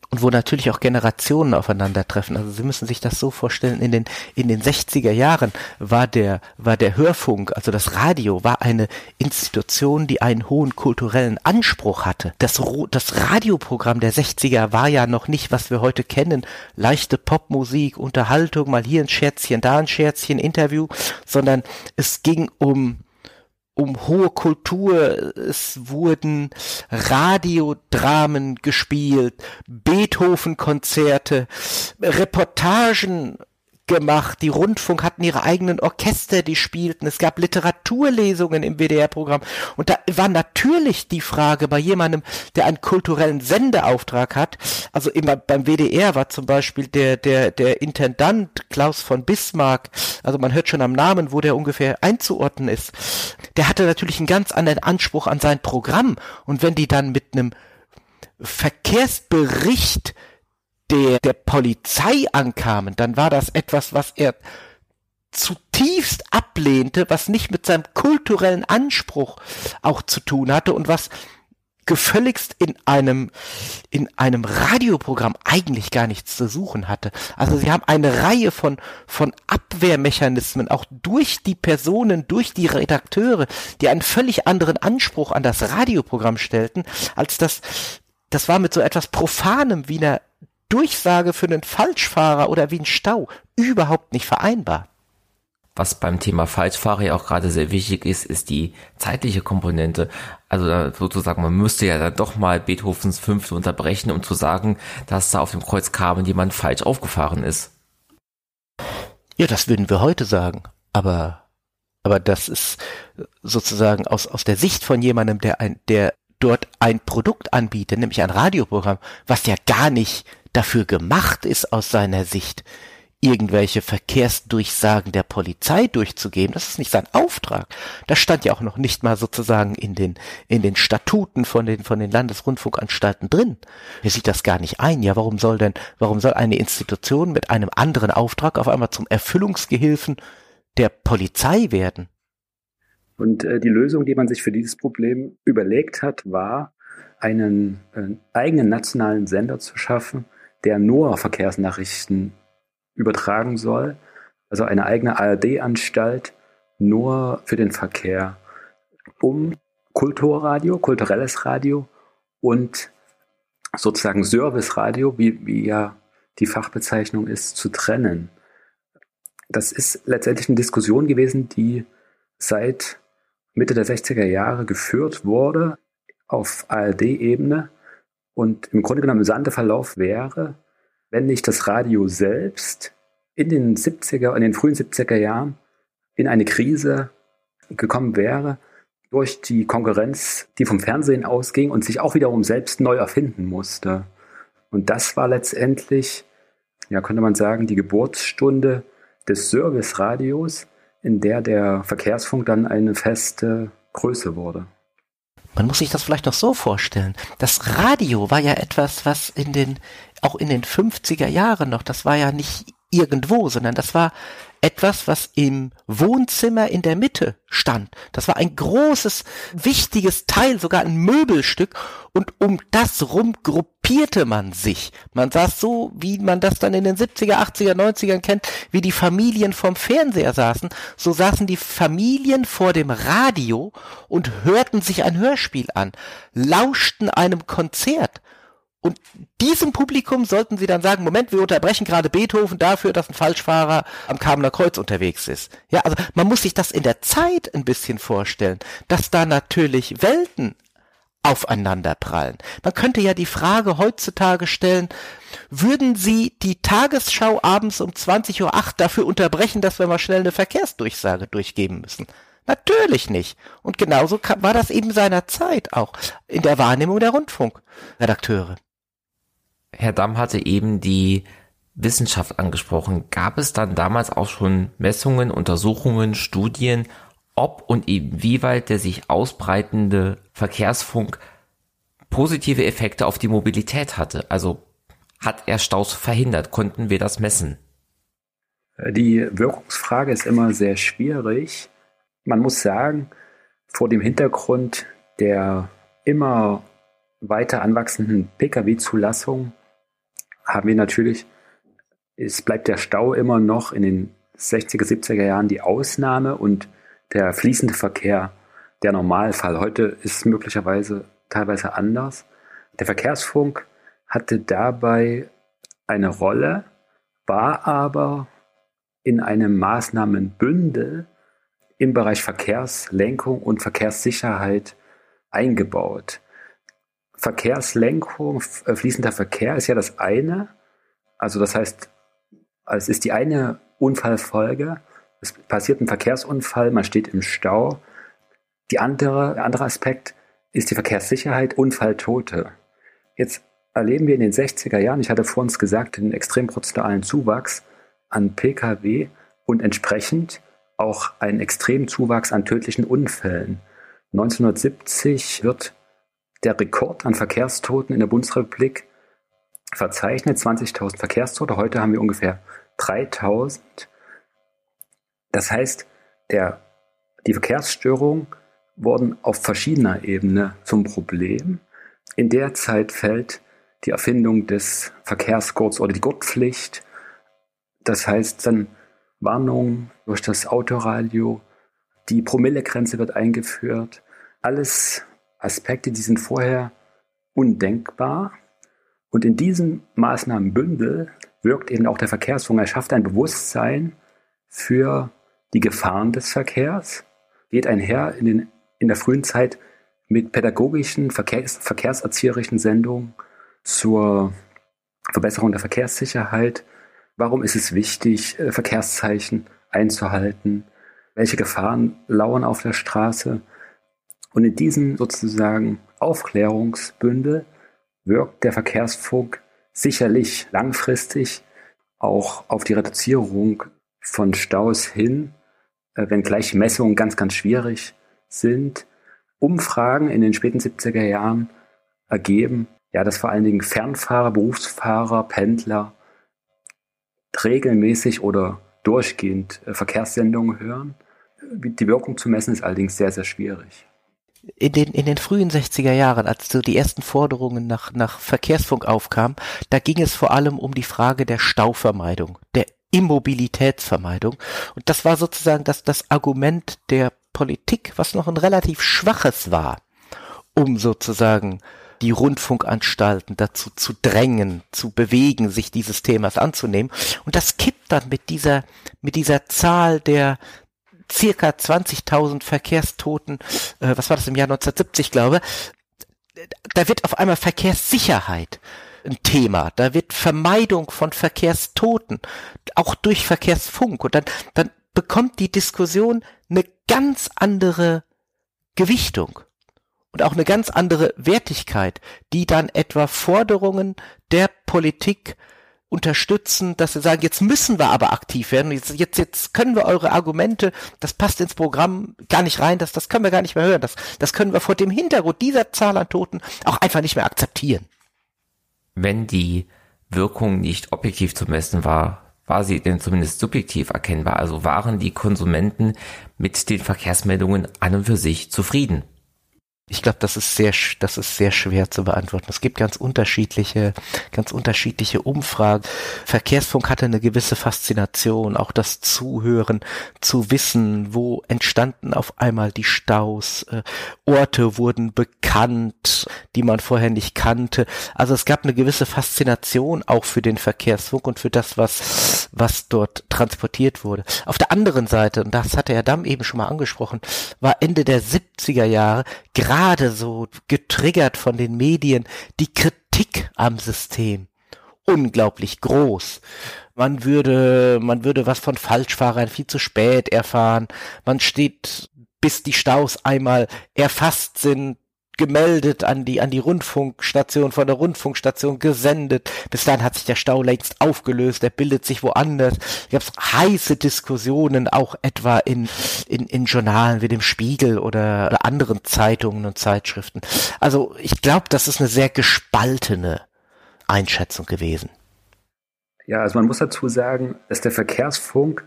und wo natürlich auch Generationen aufeinandertreffen. Also Sie müssen sich das so vorstellen, in den, in den 60er Jahren war der, war der Hörfunk, also das Radio, war eine Institution, die einen hohen kulturellen Anspruch hatte. Das, das Radioprogramm der 60er war ja noch nicht, was wir heute kennen, leichte Popmusik, Unterhaltung, mal hier ein Scherzchen, da ein Scherzchen, Interview, sondern es ging um um hohe Kultur. Es wurden Radiodramen gespielt, Beethoven-Konzerte, Reportagen gemacht. Die Rundfunk hatten ihre eigenen Orchester, die spielten. Es gab Literaturlesungen im WDR-Programm. Und da war natürlich die Frage bei jemandem, der einen kulturellen Sendeauftrag hat. Also immer beim WDR war zum Beispiel der, der, der Intendant Klaus von Bismarck. Also man hört schon am Namen, wo der ungefähr einzuordnen ist. Der hatte natürlich einen ganz anderen Anspruch an sein Programm. Und wenn die dann mit einem Verkehrsbericht der, der Polizei ankamen, dann war das etwas, was er zutiefst ablehnte, was nicht mit seinem kulturellen Anspruch auch zu tun hatte und was gefälligst in einem, in einem Radioprogramm eigentlich gar nichts zu suchen hatte. Also sie haben eine Reihe von, von Abwehrmechanismen, auch durch die Personen, durch die Redakteure, die einen völlig anderen Anspruch an das Radioprogramm stellten, als das, das war mit so etwas Profanem wie einer Durchsage für einen Falschfahrer oder wie ein Stau überhaupt nicht vereinbar. Was beim Thema Falschfahrer ja auch gerade sehr wichtig ist, ist die zeitliche Komponente. Also sozusagen, man müsste ja dann doch mal Beethovens Fünfte unterbrechen, um zu sagen, dass da auf dem Kreuz Karmen jemand falsch aufgefahren ist. Ja, das würden wir heute sagen. Aber Aber das ist sozusagen aus, aus der Sicht von jemandem, der ein, der dort ein Produkt anbietet, nämlich ein Radioprogramm, was ja gar nicht dafür gemacht ist aus seiner Sicht, irgendwelche Verkehrsdurchsagen der Polizei durchzugeben. Das ist nicht sein Auftrag. Das stand ja auch noch nicht mal sozusagen in den, in den Statuten von den, von den Landesrundfunkanstalten drin. Er sieht das gar nicht ein. Ja, warum soll denn, warum soll eine Institution mit einem anderen Auftrag auf einmal zum Erfüllungsgehilfen der Polizei werden? Und äh, die Lösung, die man sich für dieses Problem überlegt hat, war, einen äh, eigenen nationalen Sender zu schaffen, der nur Verkehrsnachrichten übertragen soll. Also eine eigene ARD-Anstalt nur für den Verkehr, um Kulturradio, kulturelles Radio und sozusagen Serviceradio, wie, wie ja die Fachbezeichnung ist, zu trennen. Das ist letztendlich eine Diskussion gewesen, die seit Mitte der 60er Jahre geführt wurde auf ARD-Ebene und im Grunde genommen ein Verlauf wäre, wenn nicht das Radio selbst in den 70er, in den frühen 70er Jahren in eine Krise gekommen wäre durch die Konkurrenz, die vom Fernsehen ausging und sich auch wiederum selbst neu erfinden musste. Und das war letztendlich, ja, könnte man sagen, die Geburtsstunde des Service-Radios, in der der Verkehrsfunk dann eine feste Größe wurde. Man muss sich das vielleicht noch so vorstellen. Das Radio war ja etwas, was in den, auch in den 50er Jahren noch, das war ja nicht irgendwo, sondern das war etwas, was im Wohnzimmer in der Mitte stand. Das war ein großes, wichtiges Teil, sogar ein Möbelstück. Und um das rum gruppierte man sich. Man saß so, wie man das dann in den 70er, 80er, 90ern kennt, wie die Familien vom Fernseher saßen. So saßen die Familien vor dem Radio und hörten sich ein Hörspiel an, lauschten einem Konzert. Und diesem Publikum sollten sie dann sagen, Moment, wir unterbrechen gerade Beethoven dafür, dass ein Falschfahrer am Kamener Kreuz unterwegs ist. Ja, also man muss sich das in der Zeit ein bisschen vorstellen, dass da natürlich Welten aufeinander prallen. Man könnte ja die Frage heutzutage stellen, würden Sie die Tagesschau abends um 20.08 Uhr dafür unterbrechen, dass wir mal schnell eine Verkehrsdurchsage durchgeben müssen? Natürlich nicht. Und genauso war das eben seiner Zeit auch in der Wahrnehmung der Rundfunkredakteure. Herr Damm hatte eben die Wissenschaft angesprochen. Gab es dann damals auch schon Messungen, Untersuchungen, Studien, ob und inwieweit der sich ausbreitende Verkehrsfunk positive Effekte auf die Mobilität hatte? Also hat er Staus verhindert? Konnten wir das messen? Die Wirkungsfrage ist immer sehr schwierig. Man muss sagen, vor dem Hintergrund der immer weiter anwachsenden Pkw-Zulassung haben wir natürlich, es bleibt der Stau immer noch in den 60er, 70er Jahren die Ausnahme und der fließende Verkehr der Normalfall. Heute ist es möglicherweise teilweise anders. Der Verkehrsfunk hatte dabei eine Rolle, war aber in einem Maßnahmenbündel im Bereich Verkehrslenkung und Verkehrssicherheit eingebaut. Verkehrslenkung, äh, fließender Verkehr ist ja das eine. Also das heißt, es ist die eine Unfallfolge. Es passiert ein Verkehrsunfall, man steht im Stau. Die andere, der andere Aspekt ist die Verkehrssicherheit, Unfalltote. Jetzt erleben wir in den 60er Jahren, ich hatte vor uns gesagt, den extrem prozentualen Zuwachs an Pkw und entsprechend auch einen extremen Zuwachs an tödlichen Unfällen. 1970 wird der Rekord an Verkehrstoten in der Bundesrepublik verzeichnet, 20.000 Verkehrstote. Heute haben wir ungefähr 3.000. Das heißt, der, die Verkehrsstörungen wurden auf verschiedener Ebene zum Problem. In der Zeit fällt die Erfindung des Verkehrsgurts oder die Gurtpflicht. Das heißt dann Warnung durch das Autoradio, die Promillegrenze wird eingeführt. Alles Aspekte, die sind vorher undenkbar. Und in diesem Maßnahmenbündel wirkt eben auch der Verkehrsfunk. Er schafft ein Bewusstsein für die Gefahren des Verkehrs, geht einher in, den, in der frühen Zeit mit pädagogischen, Verkehrs, verkehrserzieherischen Sendungen zur Verbesserung der Verkehrssicherheit. Warum ist es wichtig, äh, Verkehrszeichen einzuhalten? welche Gefahren lauern auf der Straße. Und in diesem sozusagen Aufklärungsbündel wirkt der Verkehrsfunk sicherlich langfristig auch auf die Reduzierung von Staus hin, wenngleich Messungen ganz, ganz schwierig sind. Umfragen in den späten 70er Jahren ergeben, ja, dass vor allen Dingen Fernfahrer, Berufsfahrer, Pendler regelmäßig oder durchgehend äh, Verkehrssendungen hören. Die Wirkung zu messen ist allerdings sehr, sehr schwierig. In den, in den frühen 60er Jahren, als so die ersten Forderungen nach, nach Verkehrsfunk aufkamen, da ging es vor allem um die Frage der Stauvermeidung, der Immobilitätsvermeidung. Und das war sozusagen das, das Argument der Politik, was noch ein relativ schwaches war, um sozusagen die Rundfunkanstalten dazu zu drängen, zu bewegen, sich dieses Themas anzunehmen. Und das kippt dann mit dieser, mit dieser Zahl der circa 20.000 Verkehrstoten, äh, was war das im Jahr 1970, glaube, da wird auf einmal Verkehrssicherheit ein Thema. Da wird Vermeidung von Verkehrstoten, auch durch Verkehrsfunk. Und dann, dann bekommt die Diskussion eine ganz andere Gewichtung und auch eine ganz andere Wertigkeit, die dann etwa Forderungen der Politik unterstützen, dass sie sagen, jetzt müssen wir aber aktiv werden, jetzt, jetzt, jetzt können wir eure Argumente, das passt ins Programm gar nicht rein, das, das können wir gar nicht mehr hören, das, das können wir vor dem Hintergrund dieser Zahl an Toten auch einfach nicht mehr akzeptieren. Wenn die Wirkung nicht objektiv zu messen war, war sie denn zumindest subjektiv erkennbar? Also waren die Konsumenten mit den Verkehrsmeldungen an und für sich zufrieden? Ich glaube, das ist sehr, das ist sehr schwer zu beantworten. Es gibt ganz unterschiedliche, ganz unterschiedliche Umfragen. Verkehrsfunk hatte eine gewisse Faszination, auch das Zuhören, zu wissen, wo entstanden auf einmal die Staus, äh, Orte wurden bekannt, die man vorher nicht kannte. Also es gab eine gewisse Faszination auch für den Verkehrsfunk und für das, was, was dort transportiert wurde. Auf der anderen Seite, und das hatte Herr Damm eben schon mal angesprochen, war Ende der 70er Jahre gerade so getriggert von den Medien die Kritik am System unglaublich groß. Man würde, man würde was von Falschfahrern viel zu spät erfahren. Man steht, bis die Staus einmal erfasst sind, gemeldet an die, an die Rundfunkstation, von der Rundfunkstation gesendet. Bis dann hat sich der Stau längst aufgelöst, er bildet sich woanders. Es gab heiße Diskussionen auch etwa in, in, in Journalen wie dem Spiegel oder, oder anderen Zeitungen und Zeitschriften. Also ich glaube, das ist eine sehr gespaltene Einschätzung gewesen. Ja, also man muss dazu sagen, dass der Verkehrsfunk,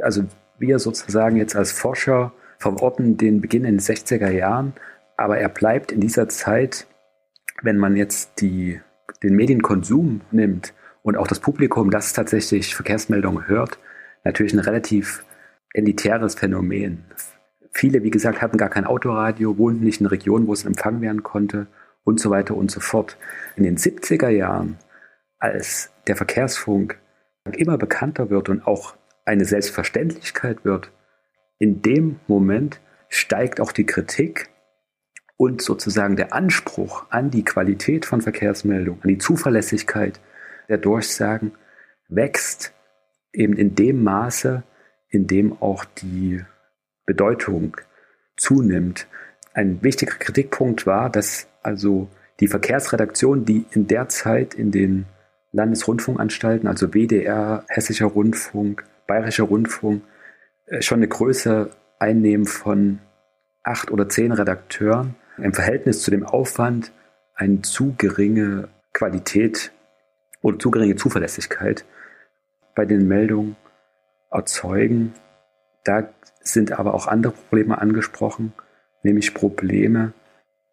also wir sozusagen jetzt als Forscher verorten den Beginn in den 60er Jahren aber er bleibt in dieser Zeit, wenn man jetzt die, den Medienkonsum nimmt und auch das Publikum, das tatsächlich Verkehrsmeldungen hört, natürlich ein relativ elitäres Phänomen. Viele, wie gesagt, hatten gar kein Autoradio, wohnten nicht in Regionen, wo es empfangen werden konnte und so weiter und so fort. In den 70er Jahren, als der Verkehrsfunk immer bekannter wird und auch eine Selbstverständlichkeit wird, in dem Moment steigt auch die Kritik und sozusagen der Anspruch an die Qualität von Verkehrsmeldungen, an die Zuverlässigkeit der Durchsagen wächst eben in dem Maße, in dem auch die Bedeutung zunimmt. Ein wichtiger Kritikpunkt war, dass also die Verkehrsredaktion, die in der Zeit in den Landesrundfunkanstalten, also WDR, Hessischer Rundfunk, Bayerischer Rundfunk, äh, schon eine Größe einnehmen von acht oder zehn Redakteuren im Verhältnis zu dem Aufwand eine zu geringe Qualität oder zu geringe Zuverlässigkeit bei den Meldungen erzeugen. Da sind aber auch andere Probleme angesprochen, nämlich Probleme,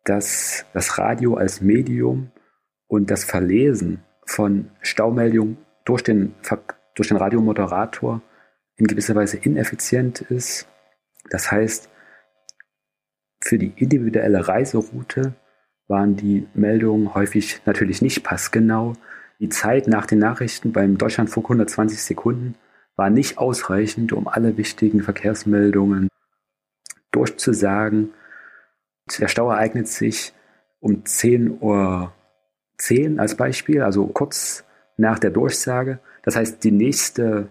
dass das Radio als Medium und das Verlesen von Staumeldungen durch den, durch den Radiomoderator in gewisser Weise ineffizient ist. Das heißt, für die individuelle Reiseroute waren die Meldungen häufig natürlich nicht passgenau. Die Zeit nach den Nachrichten beim Deutschlandfunk 120 Sekunden war nicht ausreichend, um alle wichtigen Verkehrsmeldungen durchzusagen. Der Stau ereignet sich um 10.10 Uhr 10 als Beispiel, also kurz nach der Durchsage. Das heißt, die nächste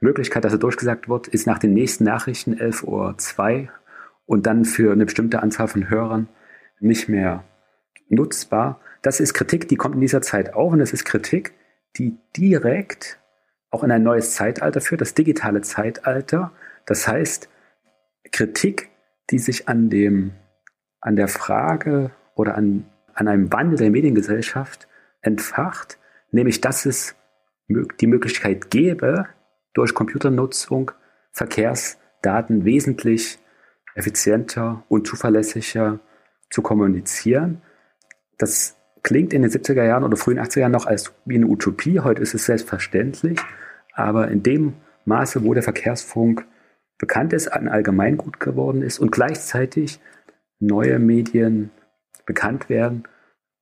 Möglichkeit, dass er durchgesagt wird, ist nach den nächsten Nachrichten 11.02 Uhr und dann für eine bestimmte Anzahl von Hörern nicht mehr nutzbar. Das ist Kritik, die kommt in dieser Zeit auf und das ist Kritik, die direkt auch in ein neues Zeitalter führt, das digitale Zeitalter. Das heißt, Kritik, die sich an dem, an der Frage oder an, an einem Wandel der Mediengesellschaft entfacht, nämlich dass es die Möglichkeit gäbe, durch Computernutzung Verkehrsdaten wesentlich effizienter und zuverlässiger zu kommunizieren. Das klingt in den 70er Jahren oder frühen 80er Jahren noch als wie eine Utopie. Heute ist es selbstverständlich. Aber in dem Maße, wo der Verkehrsfunk bekannt ist, ein Allgemeingut geworden ist und gleichzeitig neue Medien bekannt werden,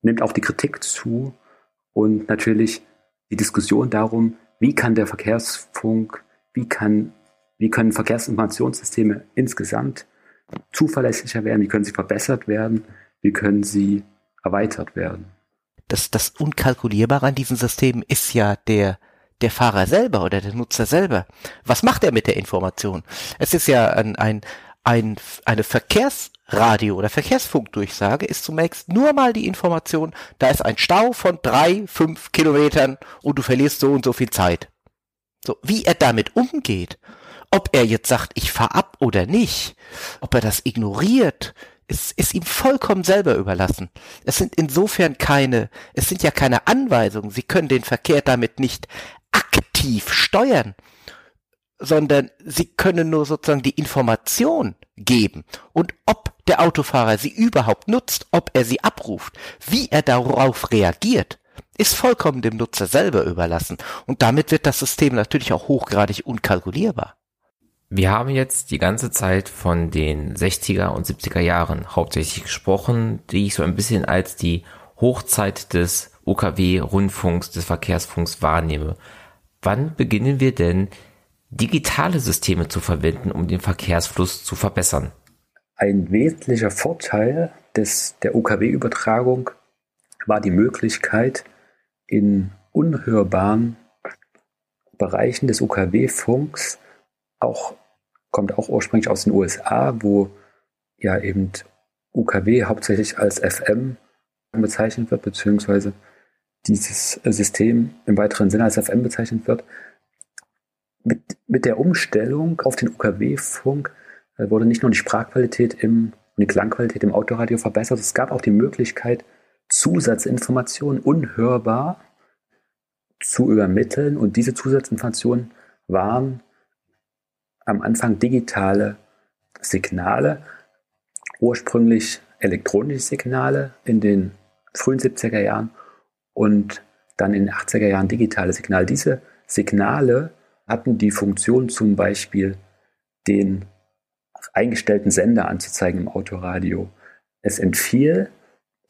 nimmt auch die Kritik zu und natürlich die Diskussion darum, wie kann der Verkehrsfunk, wie, kann, wie können Verkehrsinformationssysteme insgesamt zuverlässiger werden, wie können sie verbessert werden, wie können sie erweitert werden. Das, das Unkalkulierbare an diesen Systemen ist ja der, der Fahrer selber oder der Nutzer selber. Was macht er mit der Information? Es ist ja ein, ein, ein, eine Verkehrsradio- oder Verkehrsfunkdurchsage ist zunächst nur mal die Information, da ist ein Stau von drei, fünf Kilometern und du verlierst so und so viel Zeit. So, wie er damit umgeht, ob er jetzt sagt, ich fahr ab oder nicht, ob er das ignoriert, ist, ist ihm vollkommen selber überlassen. Es sind insofern keine, es sind ja keine Anweisungen. Sie können den Verkehr damit nicht aktiv steuern, sondern sie können nur sozusagen die Information geben. Und ob der Autofahrer sie überhaupt nutzt, ob er sie abruft, wie er darauf reagiert, ist vollkommen dem Nutzer selber überlassen. Und damit wird das System natürlich auch hochgradig unkalkulierbar. Wir haben jetzt die ganze Zeit von den 60er und 70er Jahren hauptsächlich gesprochen, die ich so ein bisschen als die Hochzeit des UKW-Rundfunks, des Verkehrsfunks wahrnehme. Wann beginnen wir denn digitale Systeme zu verwenden, um den Verkehrsfluss zu verbessern? Ein wesentlicher Vorteil des, der UKW-Übertragung war die Möglichkeit, in unhörbaren Bereichen des UKW-Funks auch, kommt auch ursprünglich aus den USA, wo ja eben UKW hauptsächlich als FM bezeichnet wird, beziehungsweise dieses System im weiteren Sinne als FM bezeichnet wird. Mit, mit der Umstellung auf den UKW-Funk äh, wurde nicht nur die Sprachqualität im, und die Klangqualität im Autoradio verbessert, es gab auch die Möglichkeit, Zusatzinformationen unhörbar zu übermitteln. Und diese Zusatzinformationen waren am Anfang digitale Signale, ursprünglich elektronische Signale in den frühen 70er Jahren und dann in den 80er Jahren digitale Signale. Diese Signale hatten die Funktion zum Beispiel den eingestellten Sender anzuzeigen im Autoradio. Es entfiel,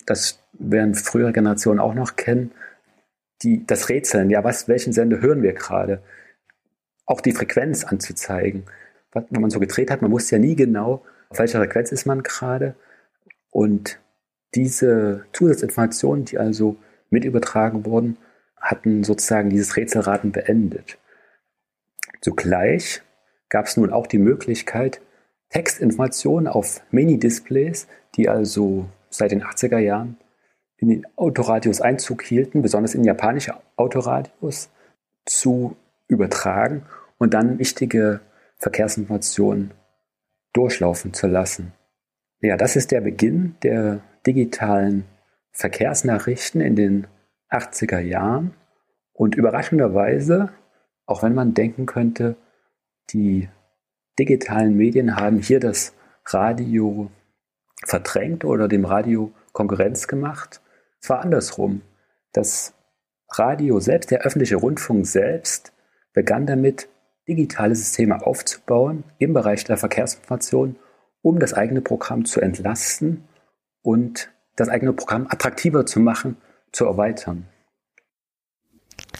das werden frühere Generationen auch noch kennen, die, das Rätseln, ja, was, welchen Sender hören wir gerade? Auch die Frequenz anzuzeigen. Wenn man so gedreht hat, man wusste ja nie genau, auf welcher Frequenz ist man gerade. Und diese Zusatzinformationen, die also mit übertragen wurden, hatten sozusagen dieses Rätselraten beendet. Zugleich gab es nun auch die Möglichkeit, Textinformationen auf Mini-Displays, die also seit den 80er Jahren in den Autoradios Einzug hielten, besonders in japanische Autoradios, zu übertragen und dann wichtige Verkehrsinformationen durchlaufen zu lassen. Ja, das ist der Beginn der digitalen Verkehrsnachrichten in den 80er Jahren. Und überraschenderweise, auch wenn man denken könnte, die digitalen Medien haben hier das Radio verdrängt oder dem Radio Konkurrenz gemacht, es war andersrum. Das Radio selbst, der öffentliche Rundfunk selbst, begann damit, digitale Systeme aufzubauen im Bereich der Verkehrsinformation, um das eigene Programm zu entlasten und das eigene Programm attraktiver zu machen, zu erweitern.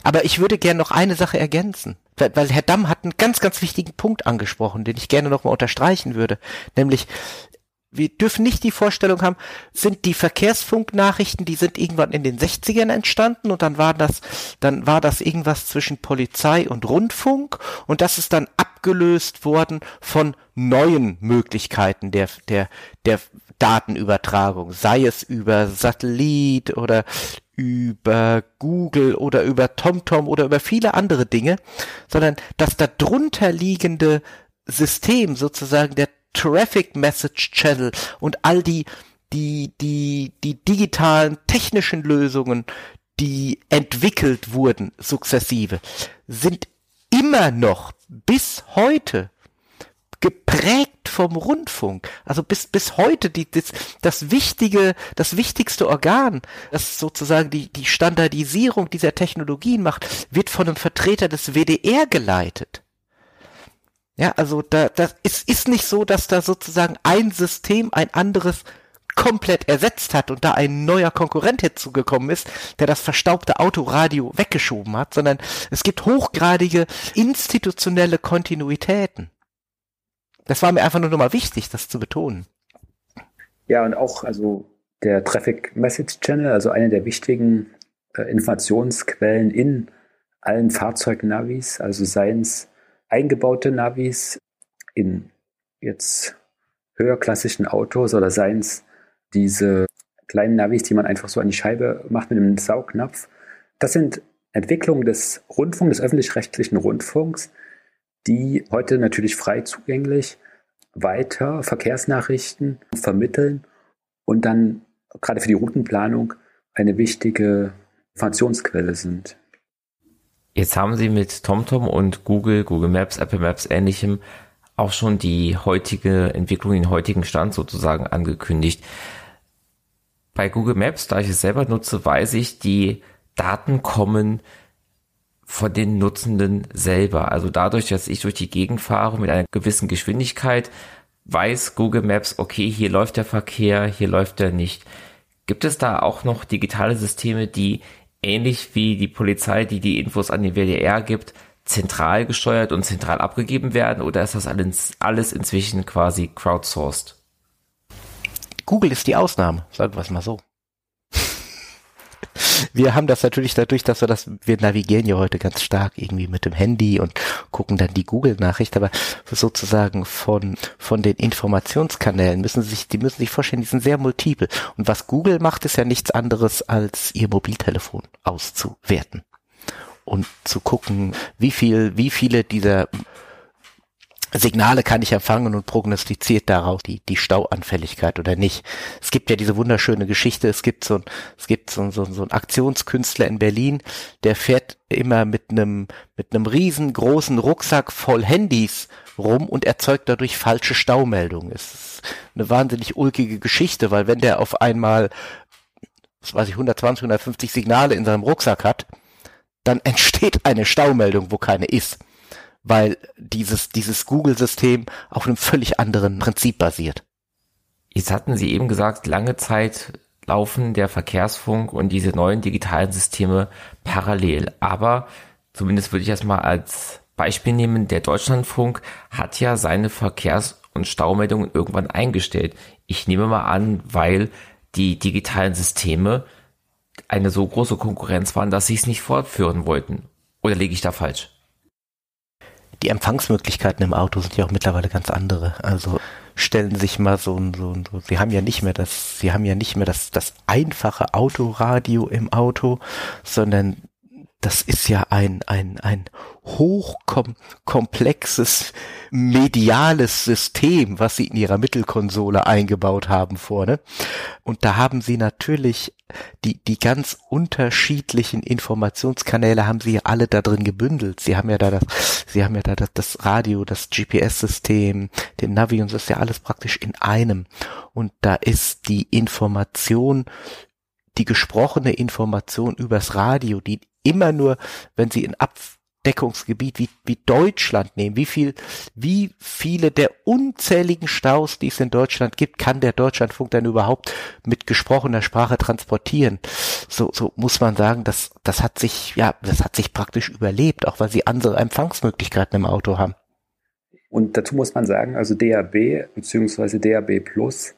Aber ich würde gerne noch eine Sache ergänzen, weil, Herr Damm hat einen ganz, ganz wichtigen Punkt angesprochen, den ich gerne nochmal unterstreichen würde, nämlich wir dürfen nicht die Vorstellung haben, sind die Verkehrsfunknachrichten, die sind irgendwann in den 60ern entstanden und dann war das, dann war das irgendwas zwischen Polizei und Rundfunk und das ist dann abgelöst worden von neuen Möglichkeiten der, der, der Datenübertragung, sei es über Satellit oder über Google oder über TomTom oder über viele andere Dinge, sondern das darunter liegende System sozusagen der Traffic Message Channel und all die die die die digitalen technischen Lösungen, die entwickelt wurden sukzessive, sind immer noch bis heute geprägt vom Rundfunk. Also bis, bis heute die, das, das wichtige, das wichtigste Organ, das sozusagen die, die Standardisierung dieser Technologien macht, wird von einem Vertreter des WDR geleitet. Ja, also da, das ist, ist nicht so, dass da sozusagen ein System ein anderes komplett ersetzt hat und da ein neuer Konkurrent hinzugekommen ist, der das verstaubte Autoradio weggeschoben hat, sondern es gibt hochgradige institutionelle Kontinuitäten. Das war mir einfach nur nochmal wichtig, das zu betonen. Ja, und auch, also der Traffic Message Channel, also eine der wichtigen äh, Informationsquellen in allen Fahrzeugnavis, also seien es eingebaute Navis in jetzt höherklassischen Autos oder seien es diese kleinen Navis, die man einfach so an die Scheibe macht mit einem Saugnapf. Das sind Entwicklungen des Rundfunks, des öffentlich-rechtlichen Rundfunks, die heute natürlich frei zugänglich weiter Verkehrsnachrichten vermitteln und dann gerade für die Routenplanung eine wichtige Informationsquelle sind. Jetzt haben Sie mit TomTom und Google, Google Maps, Apple Maps ähnlichem auch schon die heutige Entwicklung, den heutigen Stand sozusagen angekündigt. Bei Google Maps, da ich es selber nutze, weiß ich, die Daten kommen von den Nutzenden selber. Also dadurch, dass ich durch die Gegend fahre mit einer gewissen Geschwindigkeit, weiß Google Maps, okay, hier läuft der Verkehr, hier läuft er nicht. Gibt es da auch noch digitale Systeme, die ähnlich wie die Polizei, die die Infos an den WDR gibt, zentral gesteuert und zentral abgegeben werden oder ist das alles, inzwischen quasi crowdsourced? Google ist die Ausnahme, sagen wir es mal so wir haben das natürlich dadurch, dass wir das, wir navigieren ja heute ganz stark irgendwie mit dem Handy und gucken dann die Google-Nachricht, aber sozusagen von, von den Informationskanälen müssen sich, die müssen sich vorstellen, die sind sehr multiple. Und was Google macht, ist ja nichts anderes als ihr Mobiltelefon auszuwerten und zu gucken, wie viel, wie viele dieser Signale kann ich empfangen und prognostiziert daraus die, die Stauanfälligkeit oder nicht. Es gibt ja diese wunderschöne Geschichte, es gibt so ein, es gibt so, so, so ein Aktionskünstler in Berlin, der fährt immer mit einem, mit einem riesengroßen Rucksack voll Handys rum und erzeugt dadurch falsche Staumeldungen. Es ist eine wahnsinnig ulkige Geschichte, weil wenn der auf einmal, was weiß ich, 120, 150 Signale in seinem Rucksack hat, dann entsteht eine Staumeldung, wo keine ist weil dieses, dieses Google-System auf einem völlig anderen Prinzip basiert. Jetzt hatten Sie eben gesagt, lange Zeit laufen der Verkehrsfunk und diese neuen digitalen Systeme parallel. Aber zumindest würde ich das mal als Beispiel nehmen, der Deutschlandfunk hat ja seine Verkehrs- und Staumeldungen irgendwann eingestellt. Ich nehme mal an, weil die digitalen Systeme eine so große Konkurrenz waren, dass sie es nicht fortführen wollten. Oder liege ich da falsch? Die Empfangsmöglichkeiten im Auto sind ja auch mittlerweile ganz andere. Also stellen sich mal so ein, so ein, so, sie haben ja nicht mehr das, sie haben ja nicht mehr das, das einfache Autoradio im Auto, sondern das ist ja ein, ein, ein hochkomplexes mediales System, was sie in ihrer Mittelkonsole eingebaut haben vorne. Und da haben sie natürlich die, die ganz unterschiedlichen Informationskanäle haben sie alle da drin gebündelt. Sie haben ja da das, sie haben ja da das, das Radio, das GPS-System, den Navi und das ist ja alles praktisch in einem. Und da ist die Information die gesprochene Information übers Radio, die immer nur, wenn sie ein Abdeckungsgebiet wie, wie Deutschland nehmen, wie viel, wie viele der unzähligen Staus, die es in Deutschland gibt, kann der Deutschlandfunk dann überhaupt mit gesprochener Sprache transportieren? So, so muss man sagen, das, das hat sich, ja, das hat sich praktisch überlebt, auch weil sie andere Empfangsmöglichkeiten im Auto haben. Und dazu muss man sagen, also DAB bzw. DAB Plus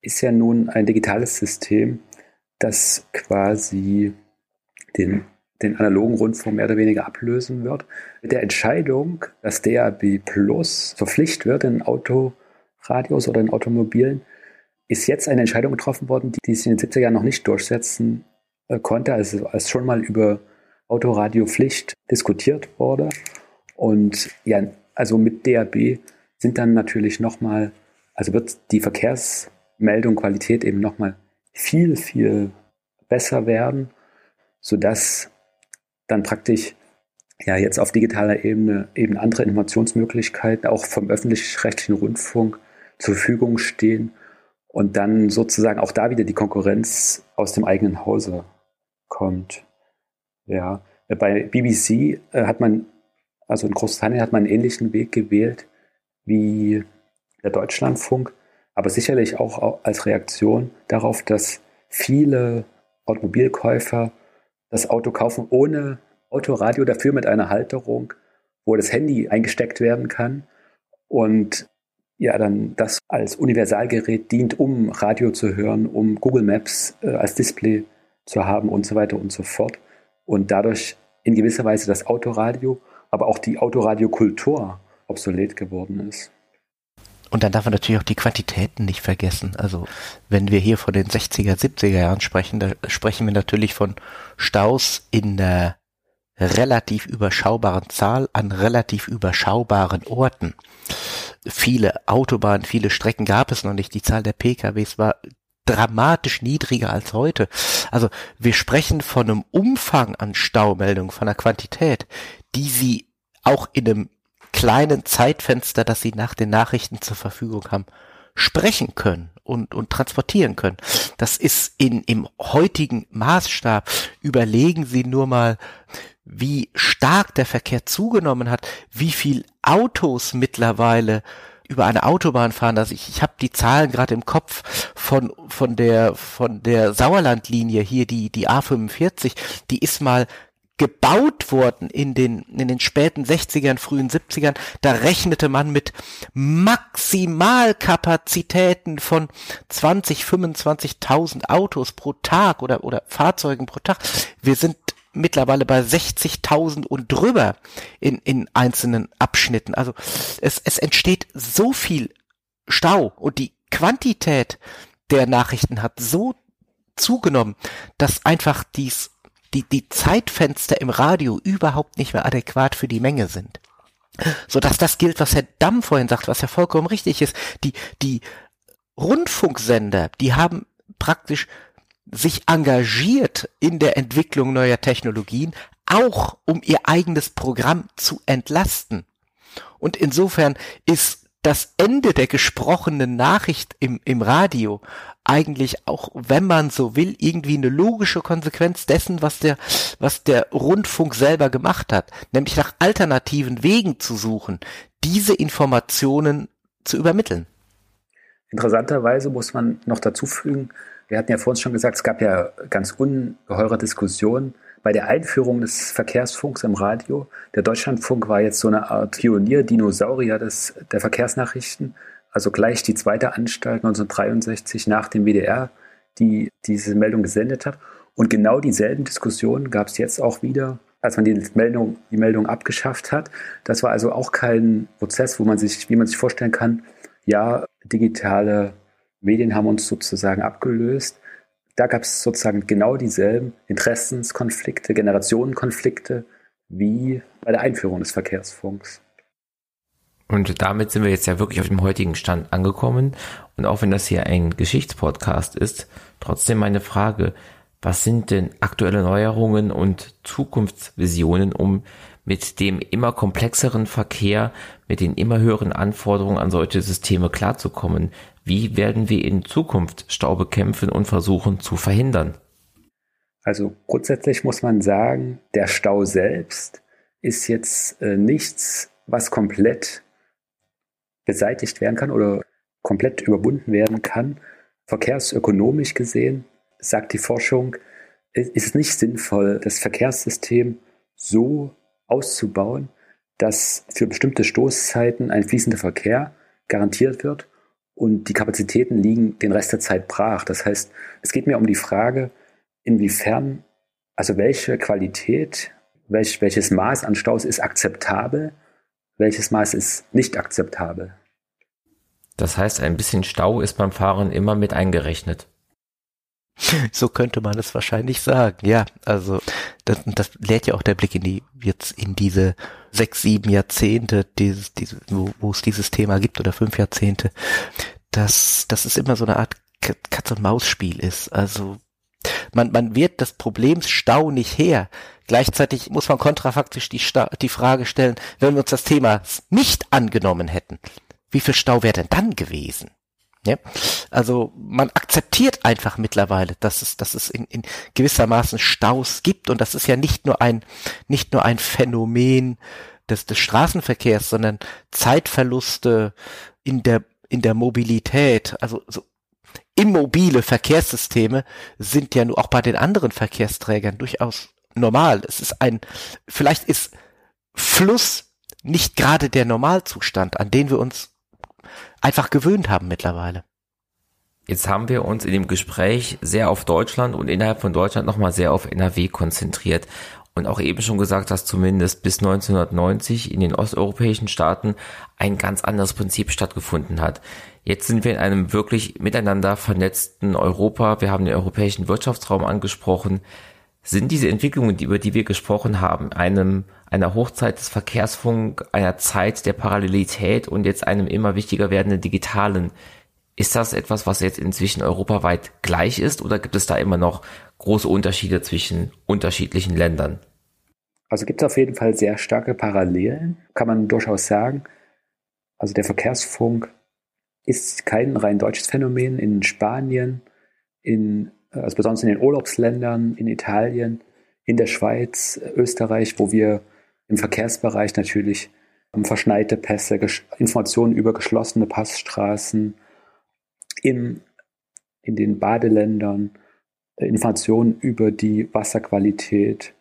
ist ja nun ein digitales System, das quasi den, den analogen Rundfunk mehr oder weniger ablösen wird. Mit der Entscheidung, dass DAB Plus zur Pflicht wird in Autoradios oder in Automobilen, ist jetzt eine Entscheidung getroffen worden, die, die sich in den 70er Jahren noch nicht durchsetzen äh, konnte, also als schon mal über Autoradiopflicht diskutiert wurde. Und ja, also mit DAB sind dann natürlich nochmal, also wird die Verkehrsmeldung Qualität eben nochmal viel, viel besser werden, sodass dann praktisch ja jetzt auf digitaler Ebene eben andere Informationsmöglichkeiten auch vom öffentlich-rechtlichen Rundfunk zur Verfügung stehen und dann sozusagen auch da wieder die Konkurrenz aus dem eigenen Hause kommt. Ja, bei BBC äh, hat man, also in Großbritannien hat man einen ähnlichen Weg gewählt wie der Deutschlandfunk, aber sicherlich auch als Reaktion darauf, dass viele Automobilkäufer das Auto kaufen ohne Autoradio, dafür mit einer Halterung, wo das Handy eingesteckt werden kann und ja dann das als Universalgerät dient, um Radio zu hören, um Google Maps äh, als Display zu haben und so weiter und so fort. Und dadurch in gewisser Weise das Autoradio, aber auch die Autoradiokultur obsolet geworden ist. Und dann darf man natürlich auch die Quantitäten nicht vergessen. Also wenn wir hier von den 60er, 70er Jahren sprechen, da sprechen wir natürlich von Staus in der relativ überschaubaren Zahl an relativ überschaubaren Orten. Viele Autobahnen, viele Strecken gab es noch nicht. Die Zahl der PKWs war dramatisch niedriger als heute. Also wir sprechen von einem Umfang an Staumeldungen, von einer Quantität, die sie auch in einem kleinen Zeitfenster, das sie nach den Nachrichten zur Verfügung haben, sprechen können und, und transportieren können. Das ist in, im heutigen Maßstab. Überlegen Sie nur mal, wie stark der Verkehr zugenommen hat, wie viel Autos mittlerweile über eine Autobahn fahren. Also ich, ich habe die Zahlen gerade im Kopf von von der von der Sauerlandlinie hier die die A45, die ist mal gebaut worden in den, in den späten 60ern, frühen 70ern, da rechnete man mit Maximalkapazitäten von 20, 25.000 Autos pro Tag oder, oder Fahrzeugen pro Tag. Wir sind mittlerweile bei 60.000 und drüber in, in einzelnen Abschnitten. Also es, es entsteht so viel Stau und die Quantität der Nachrichten hat so zugenommen, dass einfach dies, die, die Zeitfenster im Radio überhaupt nicht mehr adäquat für die Menge sind. So dass das gilt, was Herr Damm vorhin sagt, was ja vollkommen richtig ist. Die, die Rundfunksender, die haben praktisch sich engagiert in der Entwicklung neuer Technologien, auch um ihr eigenes Programm zu entlasten. Und insofern ist das Ende der gesprochenen Nachricht im, im Radio eigentlich auch, wenn man so will, irgendwie eine logische Konsequenz dessen, was der, was der Rundfunk selber gemacht hat, nämlich nach alternativen Wegen zu suchen, diese Informationen zu übermitteln. Interessanterweise muss man noch dazu fügen, wir hatten ja vorhin schon gesagt, es gab ja ganz ungeheure Diskussionen bei der Einführung des Verkehrsfunks im Radio. Der Deutschlandfunk war jetzt so eine Art Pionier-Dinosaurier der Verkehrsnachrichten. Also gleich die zweite Anstalt 1963 nach dem WDR, die diese Meldung gesendet hat. Und genau dieselben Diskussionen gab es jetzt auch wieder, als man die Meldung, die Meldung abgeschafft hat. Das war also auch kein Prozess, wo man sich, wie man sich vorstellen kann, ja, digitale Medien haben uns sozusagen abgelöst. Da gab es sozusagen genau dieselben Interessenskonflikte, Generationenkonflikte wie bei der Einführung des Verkehrsfunks. Und damit sind wir jetzt ja wirklich auf dem heutigen Stand angekommen. Und auch wenn das hier ein Geschichtspodcast ist, trotzdem meine Frage, was sind denn aktuelle Neuerungen und Zukunftsvisionen, um mit dem immer komplexeren Verkehr, mit den immer höheren Anforderungen an solche Systeme klarzukommen? Wie werden wir in Zukunft Stau bekämpfen und versuchen zu verhindern? Also grundsätzlich muss man sagen, der Stau selbst ist jetzt äh, nichts, was komplett beseitigt werden kann oder komplett überwunden werden kann. Verkehrsökonomisch gesehen, sagt die Forschung, ist es nicht sinnvoll, das Verkehrssystem so auszubauen, dass für bestimmte Stoßzeiten ein fließender Verkehr garantiert wird und die Kapazitäten liegen den Rest der Zeit brach. Das heißt, es geht mir um die Frage, inwiefern, also welche Qualität, welch, welches Maß an Staus ist akzeptabel, welches Maß ist nicht akzeptabel. Das heißt, ein bisschen Stau ist beim Fahren immer mit eingerechnet. So könnte man es wahrscheinlich sagen, ja. Also das, das lehrt ja auch der Blick in die jetzt in diese sechs, sieben Jahrzehnte, dieses, diese, wo, wo es dieses Thema gibt oder fünf Jahrzehnte, dass, dass es immer so eine Art Katz und Maus Spiel ist. Also man, man wird das Problems Stau nicht her. Gleichzeitig muss man kontrafaktisch die, Sta die Frage stellen, wenn wir uns das Thema nicht angenommen hätten, wie viel Stau wäre denn dann gewesen? Ja? Also man akzeptiert einfach mittlerweile, dass es, dass es in, in gewissermaßen Staus gibt und das ist ja nicht nur ein, nicht nur ein Phänomen des, des Straßenverkehrs, sondern Zeitverluste in der, in der Mobilität, also so immobile Verkehrssysteme sind ja nur auch bei den anderen Verkehrsträgern durchaus normal. Es ist ein, vielleicht ist Fluss nicht gerade der Normalzustand, an den wir uns einfach gewöhnt haben mittlerweile. Jetzt haben wir uns in dem Gespräch sehr auf Deutschland und innerhalb von Deutschland nochmal sehr auf NRW konzentriert und auch eben schon gesagt, dass zumindest bis 1990 in den osteuropäischen Staaten ein ganz anderes Prinzip stattgefunden hat. Jetzt sind wir in einem wirklich miteinander vernetzten Europa. Wir haben den europäischen Wirtschaftsraum angesprochen. Sind diese Entwicklungen, über die wir gesprochen haben, einem einer Hochzeit des Verkehrsfunk, einer Zeit der Parallelität und jetzt einem immer wichtiger werdenden digitalen. Ist das etwas, was jetzt inzwischen europaweit gleich ist oder gibt es da immer noch große Unterschiede zwischen unterschiedlichen Ländern? Also gibt es auf jeden Fall sehr starke Parallelen, kann man durchaus sagen. Also der Verkehrsfunk ist kein rein deutsches Phänomen. In Spanien, in, also besonders in den Urlaubsländern, in Italien, in der Schweiz, Österreich, wo wir im Verkehrsbereich natürlich verschneite Pässe, Informationen über geschlossene Passstraßen, in, in den Badeländern, äh, Informationen über die Wasserqualität,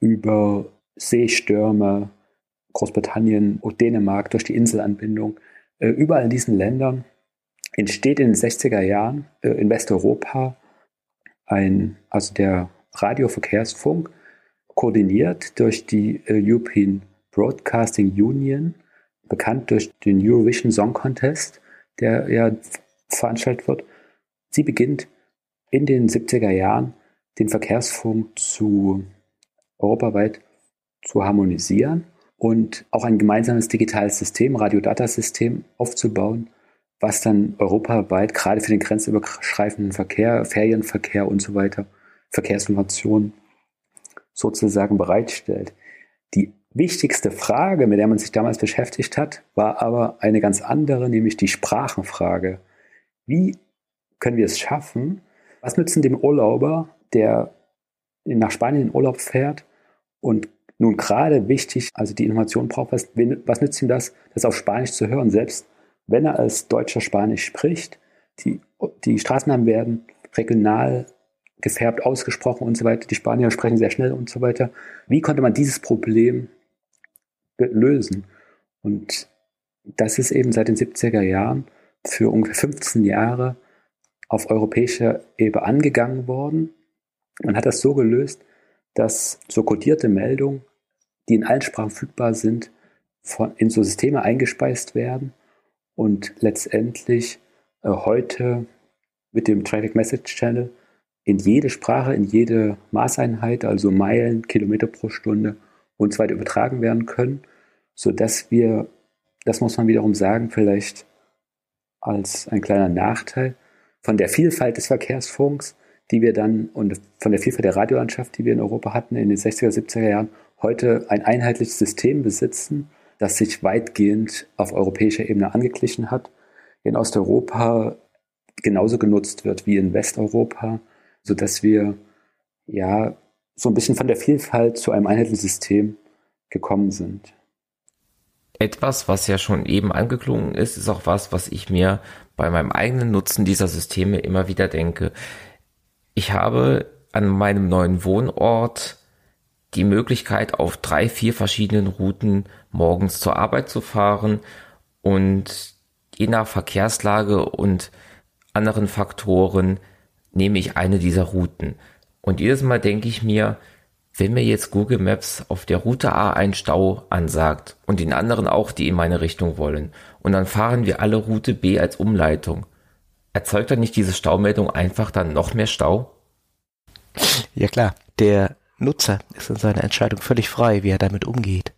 über Seestürme, Großbritannien und Dänemark durch die Inselanbindung. Äh, überall in diesen Ländern entsteht in den 60er Jahren äh, in Westeuropa ein, also der Radioverkehrsfunk, koordiniert durch die äh, European Broadcasting Union, bekannt durch den Eurovision Song Contest, der ja veranstaltet wird. Sie beginnt in den 70er Jahren den Verkehrsfunk zu europaweit zu harmonisieren und auch ein gemeinsames digitales System, Radiodatasystem aufzubauen, was dann europaweit gerade für den grenzüberschreitenden Verkehr, Ferienverkehr und so weiter, Verkehrsinformationen sozusagen bereitstellt. Die wichtigste Frage, mit der man sich damals beschäftigt hat, war aber eine ganz andere, nämlich die Sprachenfrage. Wie können wir es schaffen? Was nützen dem Urlauber, der nach Spanien in Urlaub fährt und nun gerade wichtig, also die Information braucht, was, was nützt ihm das, das auf Spanisch zu hören, selbst wenn er als Deutscher Spanisch spricht. Die, die Straßennamen werden regional gefärbt ausgesprochen und so weiter. Die Spanier sprechen sehr schnell und so weiter. Wie konnte man dieses Problem lösen? Und das ist eben seit den 70er Jahren für ungefähr 15 Jahre auf europäischer Ebene angegangen worden. Man hat das so gelöst, dass so kodierte Meldungen, die in allen Sprachen verfügbar sind, von, in so Systeme eingespeist werden und letztendlich äh, heute mit dem Traffic Message Channel in jede Sprache, in jede Maßeinheit, also Meilen, Kilometer pro Stunde und so weiter übertragen werden können, sodass wir, das muss man wiederum sagen, vielleicht als ein kleiner Nachteil von der Vielfalt des Verkehrsfunks, die wir dann und von der Vielfalt der Radiolandschaft, die wir in Europa hatten in den 60er, 70er Jahren, heute ein einheitliches System besitzen, das sich weitgehend auf europäischer Ebene angeglichen hat, in Osteuropa genauso genutzt wird wie in Westeuropa so dass wir ja so ein bisschen von der Vielfalt zu einem einheitlichen System gekommen sind. Etwas, was ja schon eben angeklungen ist, ist auch was, was ich mir bei meinem eigenen Nutzen dieser Systeme immer wieder denke. Ich habe an meinem neuen Wohnort die Möglichkeit, auf drei, vier verschiedenen Routen morgens zur Arbeit zu fahren und je nach Verkehrslage und anderen Faktoren nehme ich eine dieser Routen. Und jedes Mal denke ich mir, wenn mir jetzt Google Maps auf der Route A einen Stau ansagt und den anderen auch, die in meine Richtung wollen, und dann fahren wir alle Route B als Umleitung, erzeugt dann nicht diese Staumeldung einfach dann noch mehr Stau? Ja klar, der Nutzer ist in seiner Entscheidung völlig frei, wie er damit umgeht.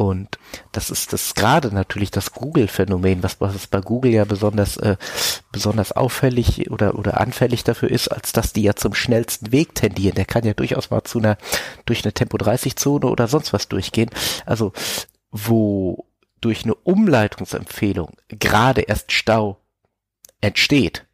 Und das ist das gerade natürlich das Google-Phänomen, was, was bei Google ja besonders äh, besonders auffällig oder oder anfällig dafür ist, als dass die ja zum schnellsten Weg tendieren. Der kann ja durchaus mal zu einer durch eine Tempo 30 Zone oder sonst was durchgehen. Also wo durch eine Umleitungsempfehlung gerade erst Stau entsteht,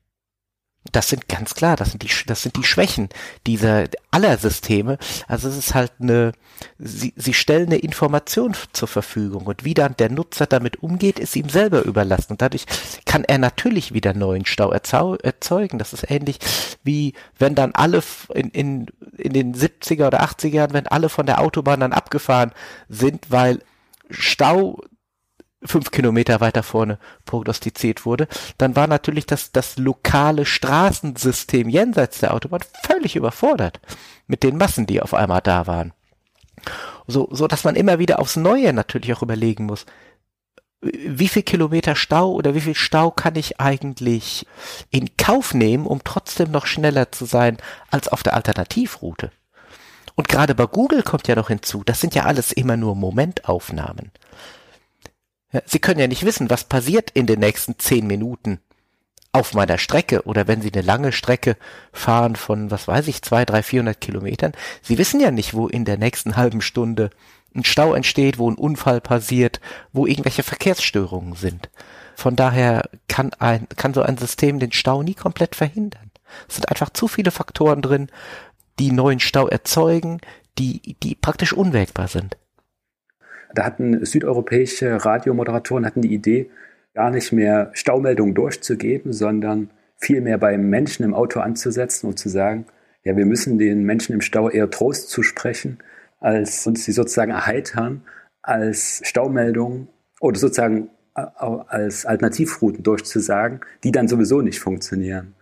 das sind ganz klar, das sind die, das sind die Schwächen dieser aller Systeme. Also es ist halt eine, sie, sie stellen eine Information zur Verfügung und wie dann der Nutzer damit umgeht, ist ihm selber überlassen. Und dadurch kann er natürlich wieder neuen Stau erzeugen. Das ist ähnlich wie wenn dann alle in, in, in den 70er oder 80er Jahren, wenn alle von der Autobahn dann abgefahren sind, weil Stau fünf Kilometer weiter vorne prognostiziert wurde, dann war natürlich das, das lokale Straßensystem jenseits der Autobahn völlig überfordert mit den Massen, die auf einmal da waren. So, so dass man immer wieder aufs Neue natürlich auch überlegen muss, wie viel Kilometer Stau oder wie viel Stau kann ich eigentlich in Kauf nehmen, um trotzdem noch schneller zu sein als auf der Alternativroute? Und gerade bei Google kommt ja noch hinzu, das sind ja alles immer nur Momentaufnahmen. Sie können ja nicht wissen, was passiert in den nächsten zehn Minuten auf meiner Strecke oder wenn Sie eine lange Strecke fahren von, was weiß ich, zwei, drei, vierhundert Kilometern. Sie wissen ja nicht, wo in der nächsten halben Stunde ein Stau entsteht, wo ein Unfall passiert, wo irgendwelche Verkehrsstörungen sind. Von daher kann ein, kann so ein System den Stau nie komplett verhindern. Es sind einfach zu viele Faktoren drin, die neuen Stau erzeugen, die, die praktisch unwägbar sind. Da hatten südeuropäische Radiomoderatoren hatten die Idee, gar nicht mehr Staumeldungen durchzugeben, sondern vielmehr beim Menschen im Auto anzusetzen und zu sagen, ja, wir müssen den Menschen im Stau eher Trost zusprechen, als uns sie sozusagen erheitern, als Staumeldungen oder sozusagen als Alternativrouten durchzusagen, die dann sowieso nicht funktionieren.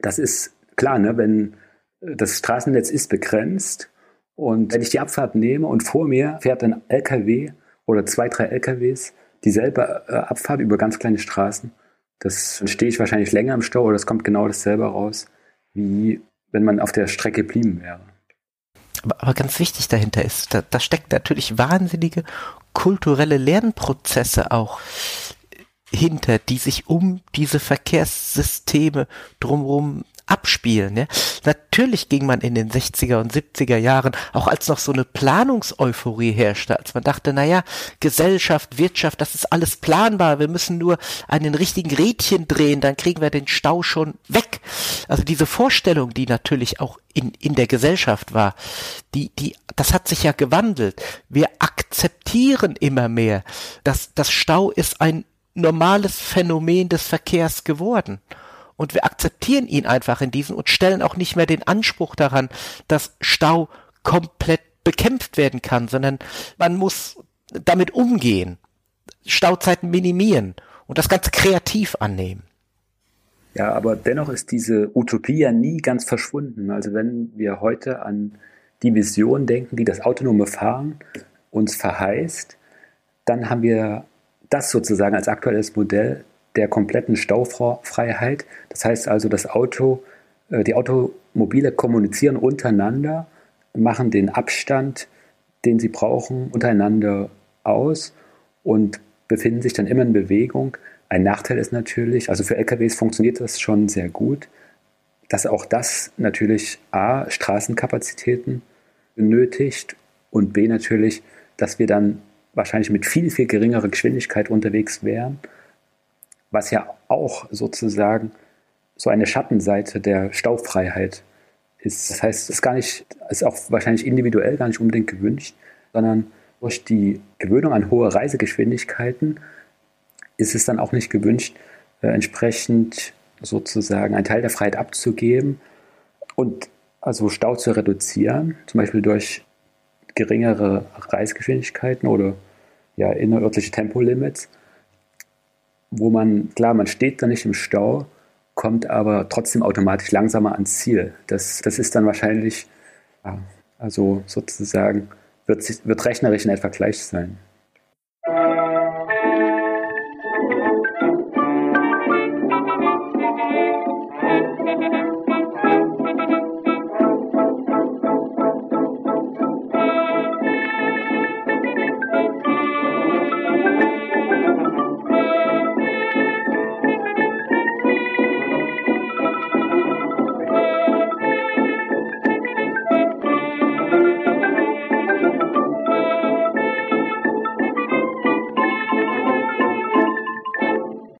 Das ist klar, ne? wenn das Straßennetz ist begrenzt und wenn ich die Abfahrt nehme und vor mir fährt ein LKW oder zwei, drei LKWs dieselbe äh, Abfahrt über ganz kleine Straßen, das stehe ich wahrscheinlich länger im Stau oder es kommt genau dasselbe raus, wie wenn man auf der Strecke blieben wäre. Aber, aber ganz wichtig dahinter ist, da, da steckt natürlich wahnsinnige kulturelle Lernprozesse auch hinter, die sich um diese Verkehrssysteme drumherum abspielen. Ja? Natürlich ging man in den 60er und 70er Jahren, auch als noch so eine Planungseuphorie herrschte, als man dachte, naja, Gesellschaft, Wirtschaft, das ist alles planbar, wir müssen nur einen richtigen Rädchen drehen, dann kriegen wir den Stau schon weg. Also diese Vorstellung, die natürlich auch in, in der Gesellschaft war, die, die, das hat sich ja gewandelt. Wir akzeptieren immer mehr, dass das Stau ist ein normales Phänomen des Verkehrs geworden und wir akzeptieren ihn einfach in diesen und stellen auch nicht mehr den Anspruch daran, dass Stau komplett bekämpft werden kann, sondern man muss damit umgehen, Stauzeiten minimieren und das Ganze kreativ annehmen. Ja, aber dennoch ist diese Utopie ja nie ganz verschwunden. Also wenn wir heute an die Vision denken, die das autonome Fahren uns verheißt, dann haben wir das sozusagen als aktuelles Modell der kompletten Staufreiheit. Das heißt also, das Auto, äh, die Automobile kommunizieren untereinander, machen den Abstand, den sie brauchen, untereinander aus und befinden sich dann immer in Bewegung. Ein Nachteil ist natürlich, also für LKWs funktioniert das schon sehr gut, dass auch das natürlich A, Straßenkapazitäten benötigt und B natürlich, dass wir dann wahrscheinlich mit viel, viel geringerer Geschwindigkeit unterwegs wären was ja auch sozusagen so eine Schattenseite der Staufreiheit ist. Das heißt, es ist gar nicht, ist auch wahrscheinlich individuell gar nicht unbedingt gewünscht, sondern durch die Gewöhnung an hohe Reisegeschwindigkeiten ist es dann auch nicht gewünscht, äh, entsprechend sozusagen einen Teil der Freiheit abzugeben und also Stau zu reduzieren, zum Beispiel durch geringere Reisegeschwindigkeiten oder ja, innerörtliche Tempolimits wo man, klar, man steht da nicht im Stau, kommt aber trotzdem automatisch langsamer ans Ziel. Das, das ist dann wahrscheinlich, also sozusagen, wird, wird rechnerisch in etwa gleich sein.